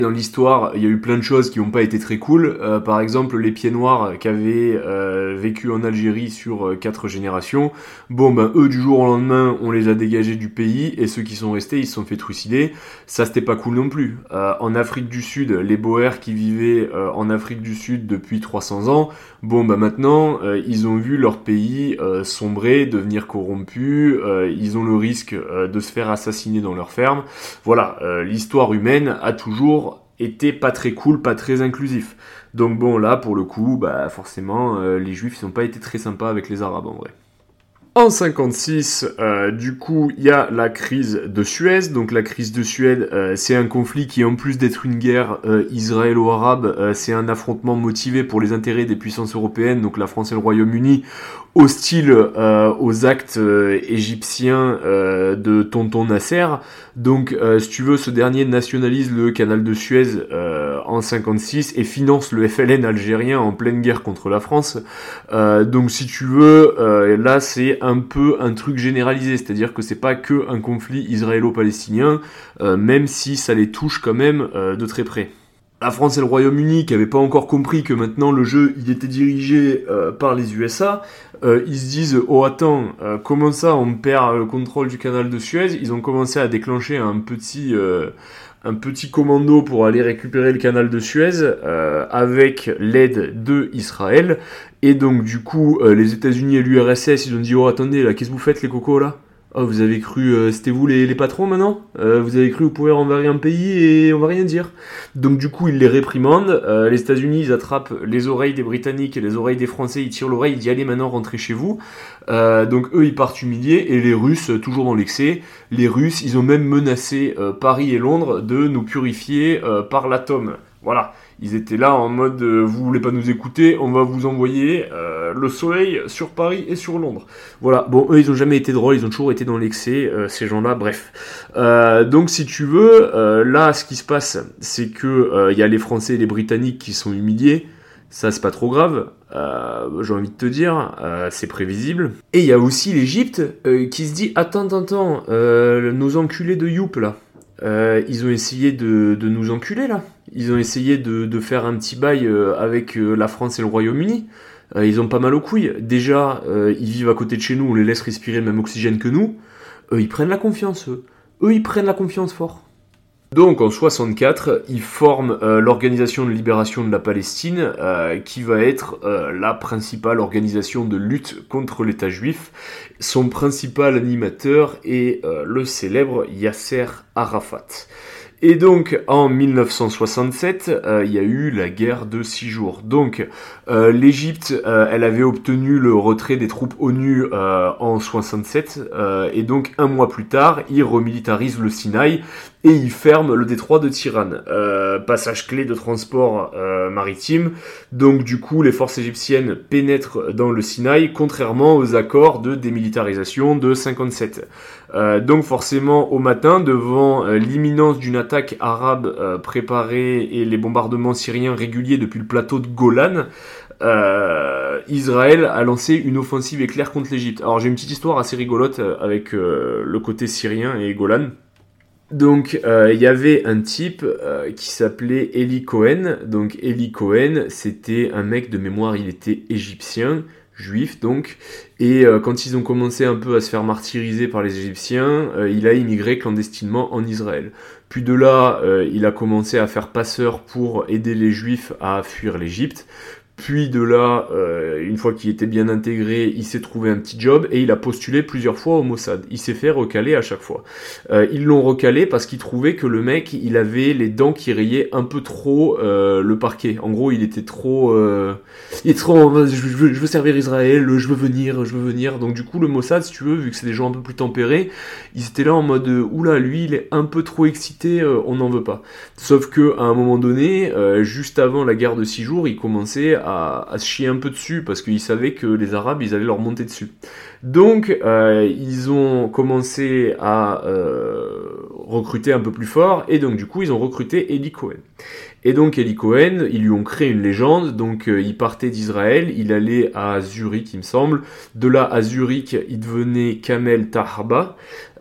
Dans l'histoire, il y a eu plein de choses qui n'ont pas été très cool. Euh, par exemple, les pieds noirs qui avaient euh, vécu en Algérie sur euh, quatre générations. Bon, ben eux, du jour au lendemain, on les a dégagés du pays et ceux qui sont restés, ils se sont fait trucider. Ça, c'était pas cool non plus. en Afrique du Sud, les Boers qui vivaient en Afrique du Sud depuis 300 ans, bon, ben maintenant, ils ont vu leur pays sombrer, devenir corrompu. ils ont le risque de se faire assassiner dans leur ferme. Voilà, l'histoire humaine a toujours était pas très cool, pas très inclusif. Donc bon, là, pour le coup, bah forcément, euh, les juifs n'ont pas été très sympas avec les arabes en vrai. En 56, euh, du coup, il y a la crise de Suez. Donc la crise de Suez, euh, c'est un conflit qui, en plus d'être une guerre israélo-arabe, c'est un affrontement motivé pour les intérêts des puissances européennes, donc la France et le Royaume-Uni, hostile euh, aux actes euh, égyptiens euh, de Tonton Nasser. Donc, si tu veux, ce dernier nationalise le canal de Suez en 56 et finance le FLN algérien en pleine guerre contre la France. donc, si tu veux, là, c'est un peu un truc généralisé, c'est-à-dire que c'est pas que un conflit israélo-palestinien, même si ça les touche quand même de très près la France et le Royaume-Uni qui n'avaient pas encore compris que maintenant le jeu il était dirigé euh, par les USA, euh, ils se disent oh attends euh, comment ça on perd le contrôle du canal de Suez? Ils ont commencé à déclencher un petit un petit commando pour aller récupérer le canal de Suez avec l'aide de Israël. Et donc du coup les États-Unis et l'URSS ils ont dit oh attendez là qu'est-ce que vous faites les cocos là? Oh, vous avez cru, euh, c'était vous les, patrons maintenant? Euh, Vous avez cru vous pouvez renverser un pays et on va rien dire. Donc du coup, ils les réprimandent. Euh, les États-Unis, ils attrapent les oreilles des Britanniques et les oreilles des Français. Ils tirent l'oreille, ils disent allez maintenant rentrer chez vous. donc eux, ils partent humiliés et les Russes, toujours dans l'excès, les Russes, ils ont même menacé Paris et Londres de nous purifier par l'atome. Voilà. Ils étaient là en mode euh, vous voulez pas nous écouter, on va vous envoyer euh, le soleil sur Paris et sur Londres. Voilà. Bon, eux ils ont jamais été drôles, ils ont toujours été dans l'excès, euh, ces gens-là. Bref. donc si tu veux, là ce qui se passe, c'est que il y a les Français et les Britanniques qui sont humiliés. Ça c'est pas trop grave. J'ai envie de te dire, c'est prévisible. Et il y a aussi l'Égypte qui se dit attends, attends, attends, nos enculés de Youp là. Ils ont essayé de, de nous enculer là. Ils ont essayé de, faire un petit bail euh, avec euh, la France et le Royaume-Uni. Euh, ils ont pas mal aux couilles. Déjà, ils vivent à côté de chez nous, on les laisse respirer le même oxygène que nous. ils prennent la confiance, eux. Eux, ils prennent la confiance fort. Donc en 64, ils forment l'organisation de libération de la Palestine, qui va être la principale organisation de lutte contre l'État juif. Son principal animateur est le célèbre Yasser Arafat. Et donc en 1967, euh, il y a eu la guerre de six jours. Donc euh, l'Égypte, euh, elle avait obtenu le retrait des troupes ONU en 67, et donc un mois plus tard, il remilitarise le Sinaï et il ferme le détroit de Tirane, passage clé de transport maritime. Donc du coup, les forces égyptiennes pénètrent dans le Sinaï, contrairement aux accords de démilitarisation de 57. donc forcément, au matin, devant l'imminence d'une attaque arabe euh, préparée et les bombardements syriens réguliers depuis le plateau de Golan, euh, Israël a lancé une offensive éclair contre l'Égypte. Alors j'ai une petite histoire assez rigolote euh, avec le côté syrien et Golan. Donc il y avait un type qui s'appelait Eli Cohen. Donc Eli Cohen, c'était un mec de mémoire, il était égyptien, juif donc, et quand ils ont commencé un peu à se faire martyriser par les Égyptiens, il a immigré clandestinement en Israël. Puis de là, il a commencé à faire passeur pour aider les Juifs à fuir l'Égypte. Puis de là, euh, une fois qu'il était bien intégré, il s'est trouvé un petit job et il a postulé plusieurs fois au Mossad. Il s'est fait recaler à chaque fois. Euh, ils l'ont recalé parce qu'ils trouvaient que le mec, il avait les dents qui rayaient un peu trop euh, le parquet. En gros, il était trop, il est trop, je veux, servir Israël, je veux venir, je veux venir. Donc du coup, le Mossad, si tu veux, vu que c'est des gens un peu plus tempérés, ils étaient là en mode, oula, lui, il est un peu trop excité, on n'en veut pas. Sauf que à un moment donné, juste avant la guerre de six jours, il commençait à à, se chier un peu dessus parce qu'ils savaient que les Arabes, ils allaient leur monter dessus. Donc, euh, ils ont commencé à euh, recruter un peu plus fort et donc du coup, ils ont recruté Eli Cohen. Et donc Eli Cohen, ils lui ont créé une légende, donc euh, il partait d'Israël, il allait à Zurich, il me semble. De là à Zurich, il devenait Kamel Taharba.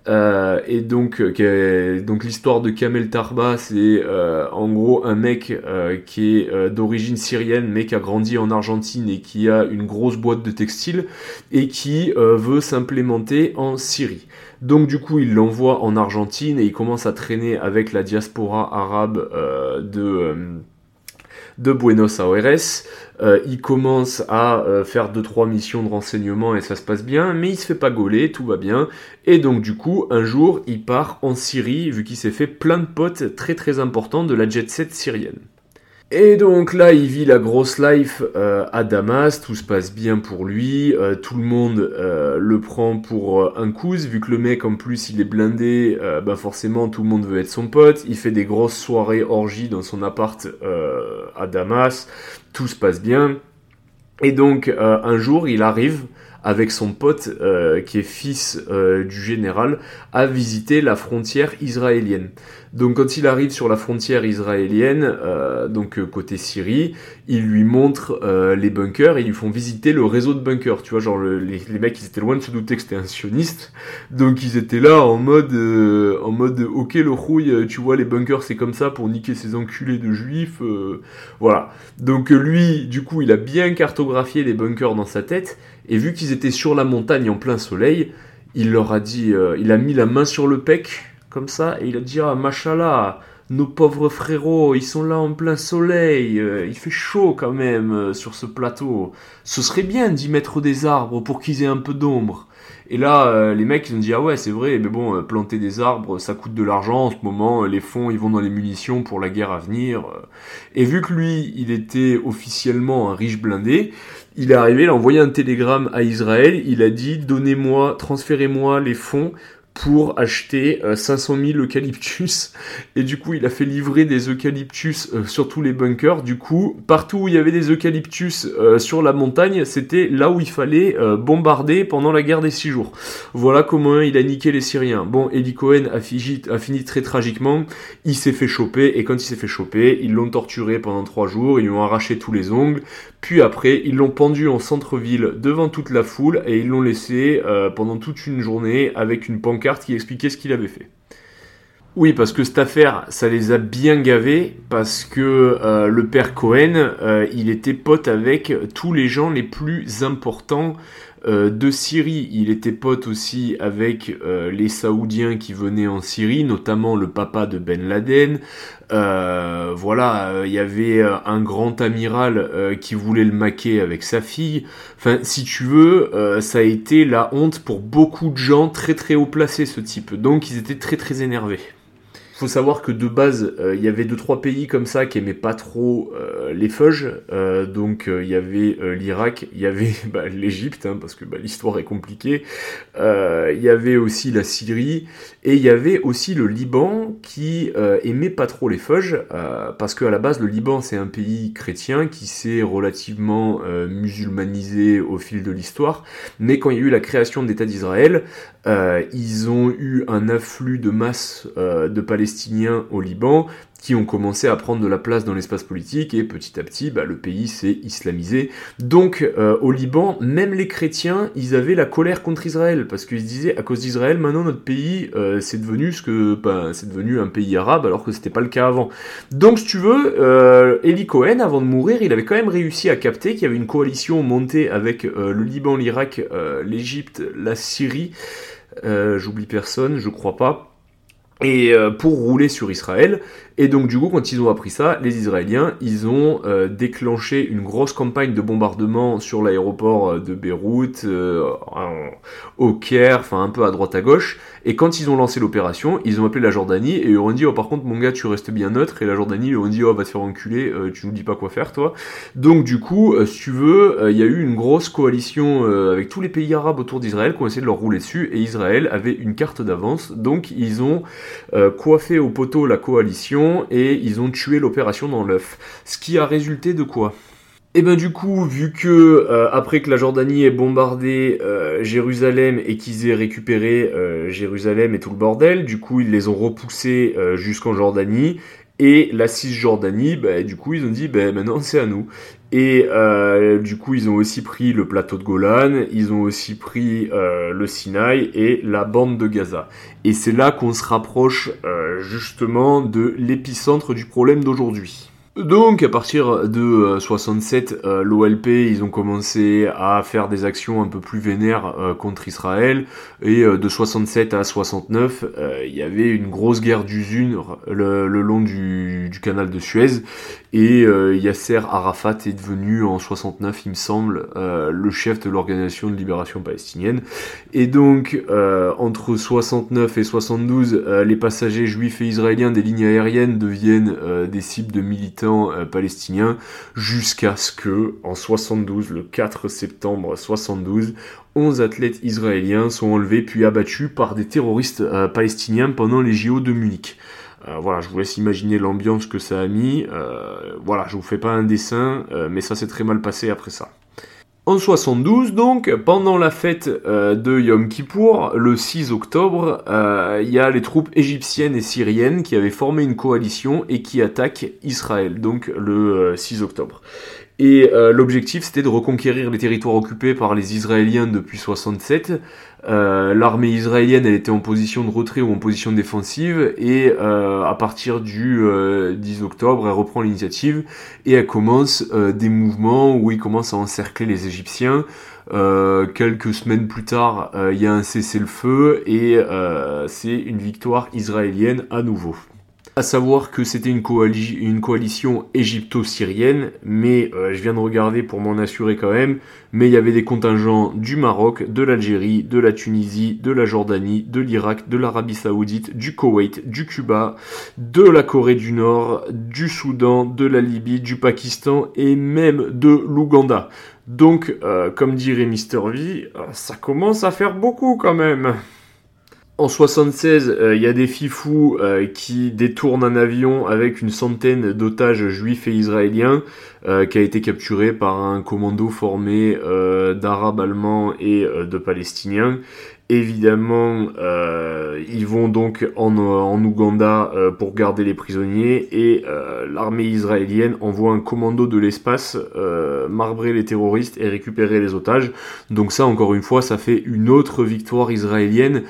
Euh, et donc, euh, donc l'histoire de Kamel Tarba, c'est euh, en gros un mec qui est d'origine syrienne, mais qui a grandi en Argentine et qui a une grosse boîte de textile et qui veut s'implémenter en Syrie. Donc du coup, il l'envoie en Argentine et il commence à traîner avec la diaspora arabe de de Buenos Aires. Euh, il commence à euh, faire 2-3 missions de renseignement et ça se passe bien, mais il se fait pas gauler, tout va bien. Et donc du coup, un jour, il part en Syrie, vu qu'il s'est fait plein de potes très très importants de la jet set syrienne. Et donc là, il vit la grosse life euh, à Damas, tout se passe bien pour lui, tout le monde le prend pour un cousin, vu que le mec en plus il est blindé, bah forcément tout le monde veut être son pote, il fait des grosses soirées orgies dans son appart à Damas, tout se passe bien. Et donc un jour il arrive avec son pote qui est fils du général à visiter la frontière israélienne. Donc quand il arrive sur la frontière israélienne, euh, donc euh, côté Syrie, il lui montre euh, les bunkers et ils lui font visiter le réseau de bunkers. Tu vois, genre les, les, mecs ils étaient loin de se douter que c'était un sioniste, donc ils étaient là en mode, en mode, ok le rouille, tu vois les bunkers c'est comme ça pour niquer ces enculés de juifs, voilà. Donc lui, du coup, il a bien cartographié les bunkers dans sa tête et vu qu'ils étaient sur la montagne en plein soleil, il leur a dit, il a mis la main sur le pec comme ça, et il a dit Ah, machallah, nos pauvres frérots, ils sont là en plein soleil, euh, il fait chaud quand même euh, sur ce plateau. Ce serait bien d'y mettre des arbres pour qu'ils aient un peu d'ombre. Et là, euh, les mecs, ils ont dit, ah ouais, c'est vrai, mais bon, planter des arbres, ça coûte de l'argent en ce moment, les fonds, ils vont dans les munitions pour la guerre à venir. Et vu que lui, il était officiellement un riche blindé, il est arrivé, il a envoyé un télégramme à Israël, il a dit, donnez-moi, transférez-moi les fonds pour acheter 500 euh, 000 eucalyptus. Et du coup il a fait livrer des eucalyptus euh, sur tous les bunkers. Du coup partout où il y avait des eucalyptus euh, sur la montagne c'était là où il fallait bombarder pendant la guerre des six jours. Voilà comment il a niqué les Syriens. Bon Eli Cohen a, a fini très tragiquement. Il s'est fait choper et quand il s'est fait choper ils l'ont torturé pendant trois jours. Ils lui ont arraché tous les ongles puis après ils l'ont pendu en centre-ville devant toute la foule et ils l'ont laissé pendant toute une journée avec une pancarte qui expliquait ce qu'il avait fait. Oui, parce que cette affaire, ça les a bien gavés, parce que euh, le père Cohen, euh, il était pote avec tous les gens les plus importants euh, de Syrie. Il était pote aussi avec les Saoudiens qui venaient en Syrie, notamment le papa de Ben Laden. voilà, il y avait un grand amiral qui voulait le maquer avec sa fille. Enfin, si tu veux, ça a été la honte pour beaucoup de gens très très haut placés, ce type. Donc, ils étaient très très énervés faut savoir que de base, euh, il y avait deux trois pays comme ça qui aimaient pas trop euh, les feuges. Euh, donc il y avait l'Irak, il y avait bah, l'Égypte, hein, parce que bah, l'histoire est compliquée. Il y avait aussi la Syrie et il y avait aussi le Liban qui aimait pas trop les feuges, parce qu'à la base le Liban c'est un pays chrétien qui s'est relativement musulmanisé au fil de l'histoire. Mais quand il y a eu la création de l'État d'Israël, ils ont eu un afflux de masse de Palestiniens palestiniens au Liban qui ont commencé à prendre de la place dans l'espace politique et petit à petit bah, le pays s'est islamisé. Donc euh, au Liban, même les chrétiens, ils avaient la colère contre Israël parce qu'ils se disaient à cause d'Israël, maintenant notre pays euh, c'est devenu ce que bah, c'est devenu un pays arabe alors que c'était pas le cas avant. Donc si tu veux, euh, Eli Cohen avant de mourir, il avait quand même réussi à capter qu'il y avait une coalition montée avec le Liban, l'Irak, l'Égypte, la Syrie. J'oublie personne, je crois pas et pour rouler sur Israël. Et donc du coup, quand ils ont appris ça, les Israéliens, ils ont euh, déclenché une grosse campagne de bombardement sur l'aéroport euh, de Beyrouth, euh, au Caire, enfin un peu à droite à gauche. Et quand ils ont lancé l'opération, ils ont appelé la Jordanie et ils ont dit oh par contre mon gars tu restes bien neutre et la Jordanie ils ont dit oh va te faire enculer, tu nous dis pas quoi faire toi. Donc du coup, si tu veux, il y a eu une grosse coalition avec tous les pays arabes autour d'Israël qui ont essayé de leur rouler dessus et Israël avait une carte d'avance. Donc ils ont coiffé au poteau la coalition et ils ont tué l'opération dans l'œuf. Ce qui a résulté de quoi? Et eh ben du coup, vu que euh, après que la Jordanie ait bombardé euh, Jérusalem et qu'ils aient récupéré euh, Jérusalem et tout le bordel, du coup ils les ont repoussés jusqu'en Jordanie et la Cisjordanie, bah, du coup ils ont dit bah, maintenant c'est à nous. Et du coup ils ont aussi pris le plateau de Golan, ils ont aussi pris le Sinaï et la bande de Gaza. Et c'est là qu'on se rapproche justement de l'épicentre du problème d'aujourd'hui. Donc à partir de 67, euh, euh, l'OLP ils ont commencé à faire des actions un peu plus vénères euh, contre Israël. Et de 67 à 69 il y avait une grosse guerre d'usure le, long du, du, canal de Suez. Et Yasser Arafat est devenu en 69 il me semble le chef de l'organisation de libération palestinienne. Et donc entre 69 et 72 les passagers juifs et israéliens des lignes aériennes deviennent des cibles de euh, palestiniens jusqu'à ce que, en 72, le 4 septembre 72, 11 athlètes israéliens sont enlevés puis abattus par des terroristes euh, palestiniens pendant les JO de Munich. Euh, voilà, je vous laisse imaginer l'ambiance que ça a mis. voilà, je vous fais pas un dessin, mais ça s'est très mal passé après ça. En 72, donc, pendant la fête euh, de Yom Kippour, le 6 octobre, euh, il y a les troupes égyptiennes et syriennes qui avaient formé une coalition et qui attaquent Israël, donc le 6 euh, octobre. Et l'objectif, c'était de reconquérir les territoires occupés par les Israéliens depuis 67 euh, l'armée israélienne, elle était en position de retrait ou en position défensive, et euh, à partir du 10 euh, octobre, elle reprend l'initiative et elle commence des mouvements où il commence à encercler les Égyptiens. quelques semaines plus tard, il y a un cessez-le-feu et c'est une victoire israélienne à nouveau. À savoir que c'était une, coalition égypto-syrienne, mais euh, je viens de regarder pour m'en assurer quand même, mais il y avait des contingents du Maroc, de l'Algérie, de la Tunisie, de la Jordanie, de l'Irak, de l'Arabie Saoudite, du Koweït, du Cuba, de la Corée du Nord, du Soudan, de la Libye, du Pakistan et même de l'Ouganda. Donc, euh, comme dirait Mister V, euh, ça commence à faire beaucoup quand même. En 76, euh, il y a des fifous euh, qui détournent un avion avec une centaine d'otages juifs et israéliens euh, qui a été capturé par un commando formé d'arabes allemands et de palestiniens Évidemment, euh, ils vont donc en, en Ouganda euh, pour garder les prisonniers et euh, l'armée israélienne envoie un commando de l'espace marbrer les terroristes et récupérer les otages. Donc ça, encore une fois, ça fait une autre victoire israélienne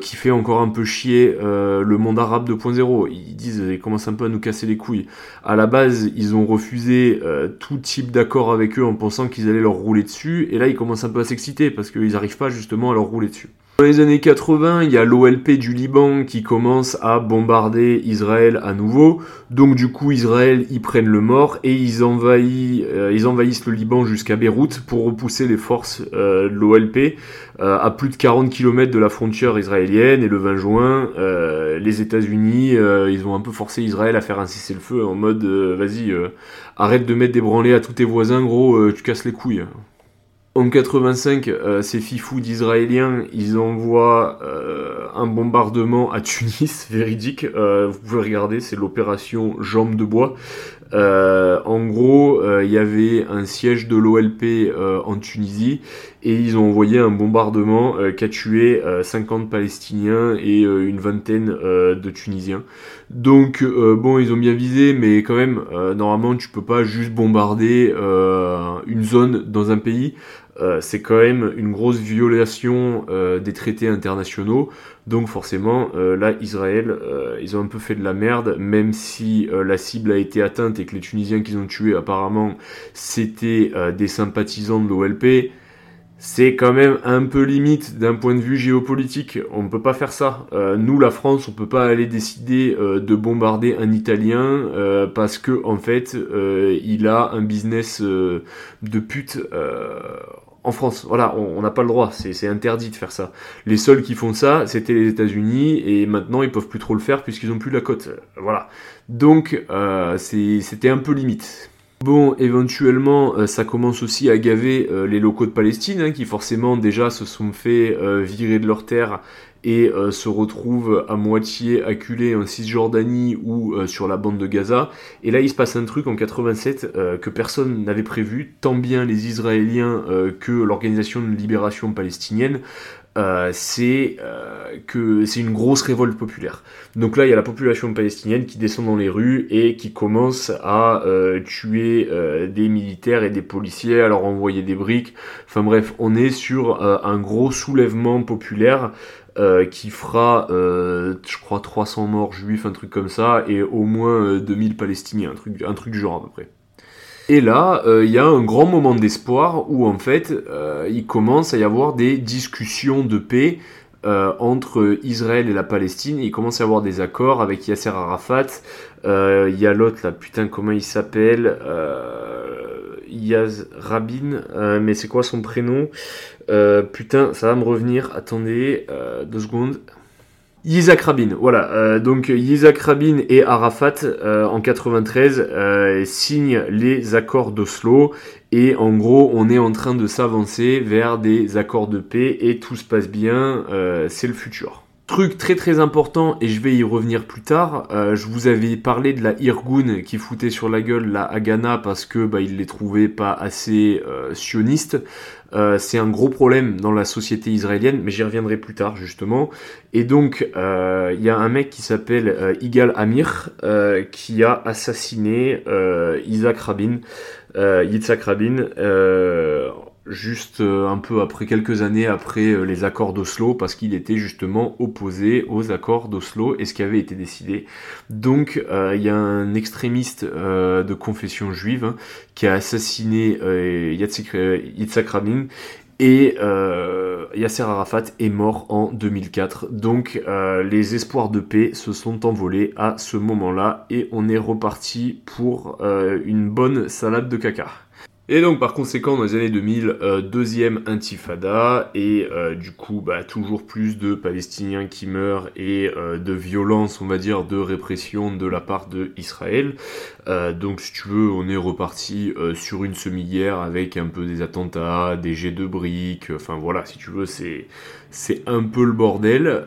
qui fait encore un peu chier le monde arabe 2.0. Ils disent, ils commencent un peu à nous casser les couilles? À la base, ils ont refusé tout type d'accord avec eux en pensant qu'ils allaient leur rouler dessus, et là, ils commencent un peu à s'exciter parce qu'ils n'arrivent pas justement à leur rouler dessus. Dans les années 80, il y a l'OLP du Liban qui commence à bombarder Israël à nouveau. Donc du coup, Israël, ils prennent le mort et ils envahissent, euh, le Liban jusqu'à Beyrouth pour repousser les forces euh, de l'OLP euh, à plus de 40 km de la frontière israélienne. Et le 20 juin, les États-Unis, ils ont un peu forcé Israël à faire un cessez-le-feu en mode, vas-y, arrête de mettre des branlées à tous tes voisins, gros, tu casses les couilles. En 85, euh, ces fifous d'Israéliens, ils envoient euh, un bombardement à Tunis, véridique. Euh, vous pouvez regarder, c'est l'opération Jambe de bois. en gros, il y avait un siège de l'OLP en Tunisie et ils ont envoyé un bombardement qui a tué 50 Palestiniens et une vingtaine de Tunisiens. Donc bon, ils ont bien visé, mais quand même, normalement, tu peux pas juste bombarder une zone dans un pays. Euh, c'est quand même une grosse violation euh, des traités internationaux. Donc forcément, euh, là, Israël, ils ont un peu fait de la merde, même si la cible a été atteinte et que les Tunisiens qu'ils ont tués, apparemment, c'était des sympathisants de l'OLP. c'est quand même un peu limite d'un point de vue géopolitique. On ne peut pas faire ça. Nous, la France, on peut pas aller décider de bombarder un Italien parce que en fait, il a un business de pute en France. Voilà, on n'a pas le droit. C'est interdit de faire ça. Les seuls qui font ça, c'était les États-Unis et maintenant ils peuvent plus trop le faire puisqu'ils ont plus la cote. Voilà. Donc c'était un peu limite. Bon, éventuellement, euh, ça commence aussi à gaver euh, les locaux de Palestine, hein, qui forcément déjà se sont fait euh, virer de leur terre et se retrouvent à moitié acculés en Cisjordanie ou sur la bande de Gaza. Et là, il se passe un truc en 87 que personne n'avait prévu, tant bien les Israéliens que l'Organisation de libération palestinienne euh, c'est euh, que c'est une grosse révolte populaire. Donc là, il y a la population palestinienne qui descend dans les rues et qui commence à euh, tuer des militaires et des policiers, à leur envoyer des briques. Enfin bref, on est sur un gros soulèvement populaire qui fera, je crois, 300 morts juifs, un truc comme ça, et au moins 2000 Palestiniens, un truc, un truc du genre à peu près. Et là, euh, il y a un grand moment d'espoir où en fait, euh, il commence à y avoir des discussions de paix euh, entre Israël et la Palestine. Il commence à y avoir des accords avec Yasser Arafat. Il y a l'autre là, putain, comment il s'appelle Yaz Rabin, mais c'est quoi son prénom? Putain, ça va me revenir. Attendez, deux secondes. Yitzhak Rabin, voilà. Euh, donc Yitzhak Rabin et Arafat euh, en 93 euh, signent les accords d'Oslo et en gros on est en train de s'avancer vers des accords de paix et tout se passe bien, c'est le futur. Truc très très important, et je vais y revenir plus tard, je vous avais parlé de la Irgun qui foutait sur la gueule la Haganah parce que bah, il les trouvait pas assez sionistes. Euh, c'est un gros problème dans la société israélienne, mais j'y reviendrai plus tard justement. Et donc, euh, il y a un mec qui s'appelle euh, Igal Amir qui a assassiné Isaac Rabin, Yitzhak Rabin juste euh, un peu après, quelques années après euh, les accords d'Oslo, parce qu'il était justement opposé aux accords d'Oslo et ce qui avait été décidé. Donc euh, il y a un extrémiste de confession juive hein, qui a assassiné Yitzhak Rabin et Yasser Arafat est mort en 2004. Donc les espoirs de paix se sont envolés à ce moment-là et on est reparti pour une bonne salade de caca. Et donc par conséquent dans les années 2000, euh, deuxième intifada et euh, du coup bah, toujours plus de Palestiniens qui meurent et euh, de violence on va dire de répression de la part de Israël. donc si tu veux on est reparti sur une semi-guerre avec un peu des attentats, des jets de briques, enfin voilà si tu veux c'est c'est un peu le bordel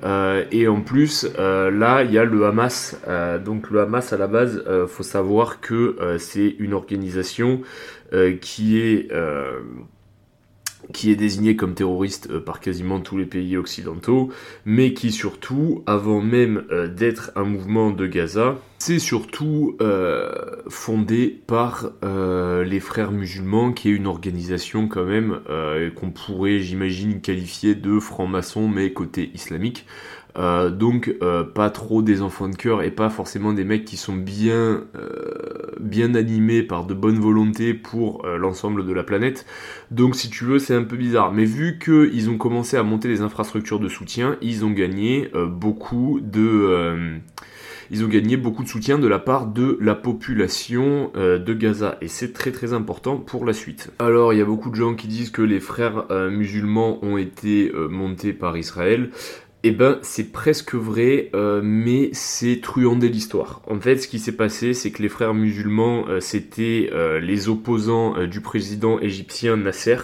et en plus là il y a le Hamas donc le Hamas à la base faut savoir que c'est une organisation euh, qui est euh, qui est désigné comme terroriste euh, par quasiment tous les pays occidentaux, mais qui surtout, avant même d'être un mouvement de Gaza, c'est surtout fondé par les frères musulmans, qui est une organisation quand même qu'on pourrait, j'imagine, qualifier de franc-maçon, mais côté islamique. Euh, donc euh, pas trop des enfants de cœur et pas forcément des mecs qui sont bien euh, animés par de bonnes volontés pour l'ensemble de la planète. Donc si tu veux c'est un peu bizarre. Mais vu qu'ils ont commencé à monter des infrastructures de soutien, ils ont gagné beaucoup de ils ont gagné beaucoup de soutien de la part de la population de Gaza et c'est très très important pour la suite. Alors il y a beaucoup de gens qui disent que les frères musulmans ont été montés par Israël. Eh ben, c'est presque vrai, euh, mais c'est truandé l'histoire. En fait, ce qui s'est passé, c'est que les frères musulmans, euh, c'était euh, les opposants du président égyptien Nasser,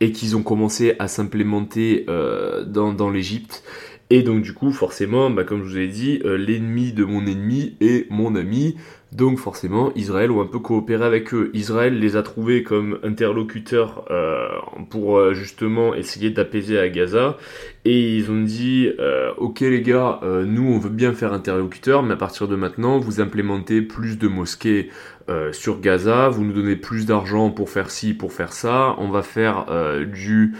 et qu'ils ont commencé à s'implémenter dans, dans l'Égypte. Et donc du coup, forcément, bah, comme je vous ai dit, l'ennemi de mon ennemi est mon ami. Donc forcément, Israël ont un peu coopéré avec eux. Israël les a trouvés comme interlocuteurs euh, pour euh, justement essayer d'apaiser à Gaza. Et ils ont dit, euh, ok les gars, nous on veut bien faire interlocuteur, mais à partir de maintenant, vous implémentez plus de mosquées sur Gaza, vous nous donnez plus d'argent pour faire ci, pour faire ça, on va faire du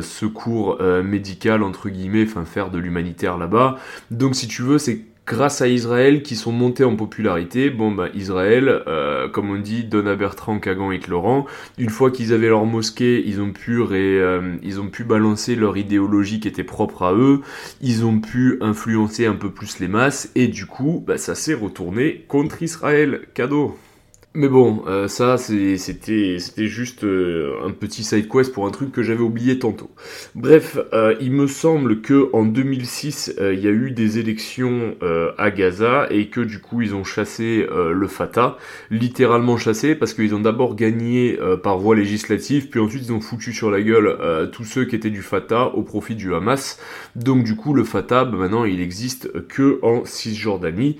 secours médical, entre guillemets, enfin faire de l'humanitaire là-bas. Donc si tu veux, c'est grâce à Israël qui sont montés en popularité. Bon, bah, Israël, euh, comme on dit, Donna Bertrand, Kagan et Laurent, une fois qu'ils avaient leur mosquée, ils ont pu euh, ils ont pu balancer leur idéologie qui était propre à eux, ils ont pu influencer un peu plus les masses, et du coup, bah, ça s'est retourné contre Israël. Cadeau. Mais bon, euh, ça c'était juste euh, un petit side quest pour un truc que j'avais oublié tantôt. Bref, euh, il me semble que en 2006 il y a eu des élections à Gaza et que du coup ils ont chassé le Fatah, littéralement chassé parce qu'ils ont d'abord gagné par voie législative, puis ensuite ils ont foutu sur la gueule tous ceux qui étaient du Fatah au profit du Hamas. Donc du coup le Fatah bah, maintenant il existe que en Cisjordanie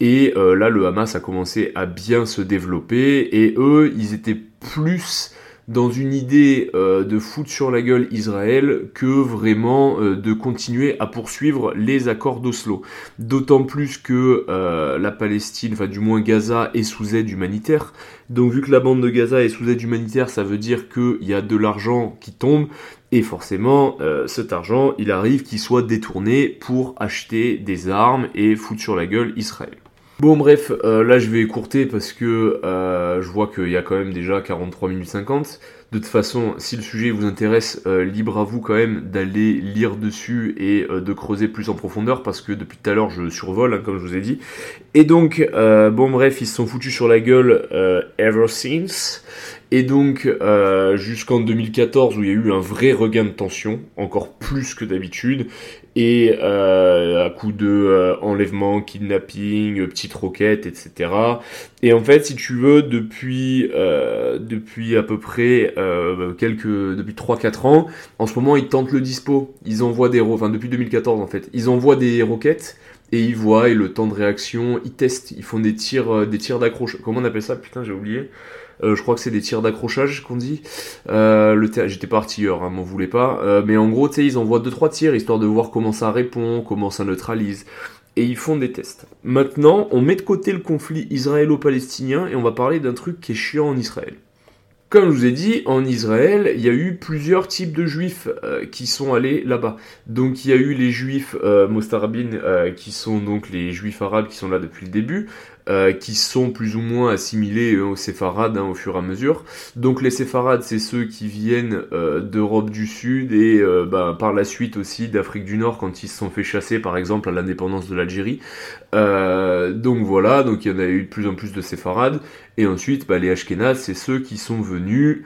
et euh, là, le Hamas a commencé à bien se développer. Et eux, ils étaient plus dans une idée euh, de foutre sur la gueule Israël que vraiment euh, de continuer à poursuivre les accords d'Oslo. D'autant plus que la Palestine, enfin du moins Gaza, est sous aide humanitaire. Donc vu que la bande de Gaza est sous aide humanitaire, ça veut dire qu'il y a de l'argent qui tombe. Et forcément, cet argent, il arrive qu'il soit détourné pour acheter des armes et foutre sur la gueule Israël. Bon bref, euh, là je vais écourter parce que euh, je vois qu'il y a quand même déjà 43 minutes 50. De toute façon, si le sujet vous intéresse, euh, libre à vous quand même d'aller lire dessus et de creuser plus en profondeur parce que depuis tout à l'heure je survole, hein, comme je vous ai dit. Et donc, bon bref, ils se sont foutus sur la gueule ever since. Et donc, jusqu'en 2014 où il y a eu un vrai regain de tension, encore plus que d'habitude, et euh, à coup de euh, enlèvement, kidnapping, petites roquettes, etc. Et en fait, si tu veux, depuis euh, depuis à peu près euh, quelques depuis 3-4 ans, en ce moment ils tentent le dispo. Ils envoient des enfin depuis 2014 en fait, ils envoient des roquettes et ils voient et le temps de réaction, ils testent, ils font des tirs euh, des tirs d'accroche. Comment on appelle ça? Putain, j'ai oublié. Euh, je crois que c'est des tirs d'accrochage qu'on dit. Euh, le j'étais pas artilleur, hein, m'en voulez pas. Euh, mais en gros, tu sais, ils envoient 2-3 tirs histoire de voir comment ça répond, comment ça neutralise. Et ils font des tests. Maintenant, on met de côté le conflit israélo-palestinien et on va parler d'un truc qui est chiant en Israël. Comme je vous ai dit, en Israël, il y a eu plusieurs types de juifs euh, qui sont allés là-bas. Donc il y a eu les juifs euh, qui sont donc les juifs arabes qui sont là depuis le début. Euh, qui sont plus ou moins assimilés aux séfarades hein, au fur et à mesure. Donc les séfarades, c'est ceux qui viennent euh, d'Europe du Sud et euh, bah, par la suite aussi d'Afrique du Nord quand ils se sont fait chasser par exemple à l'indépendance de l'Algérie. donc voilà, donc il y en a eu de plus en plus de séfarades. Et ensuite, bah, les Ashkénazes, c'est ceux qui sont venus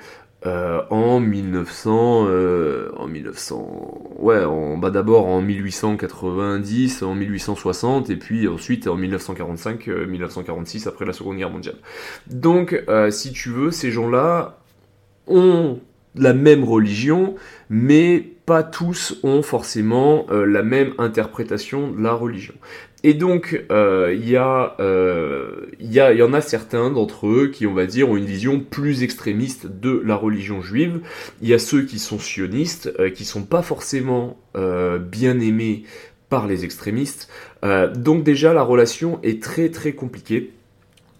euh, en 1900, euh, en 1900, ouais, bah d'abord en 1890, en 1860 et puis ensuite en 1945, 1946 euh, après la Seconde Guerre mondiale. Donc, si tu veux, ces gens-là ont la même religion, mais pas tous ont forcément la même interprétation de la religion. Et donc, euh, il y, euh, y, y, en a certains d'entre eux qui, on va dire, ont une vision plus extrémiste de la religion juive. Il y a ceux qui sont sionistes, euh, qui sont pas forcément euh, bien aimés par les extrémistes. donc déjà, la relation est très très compliquée.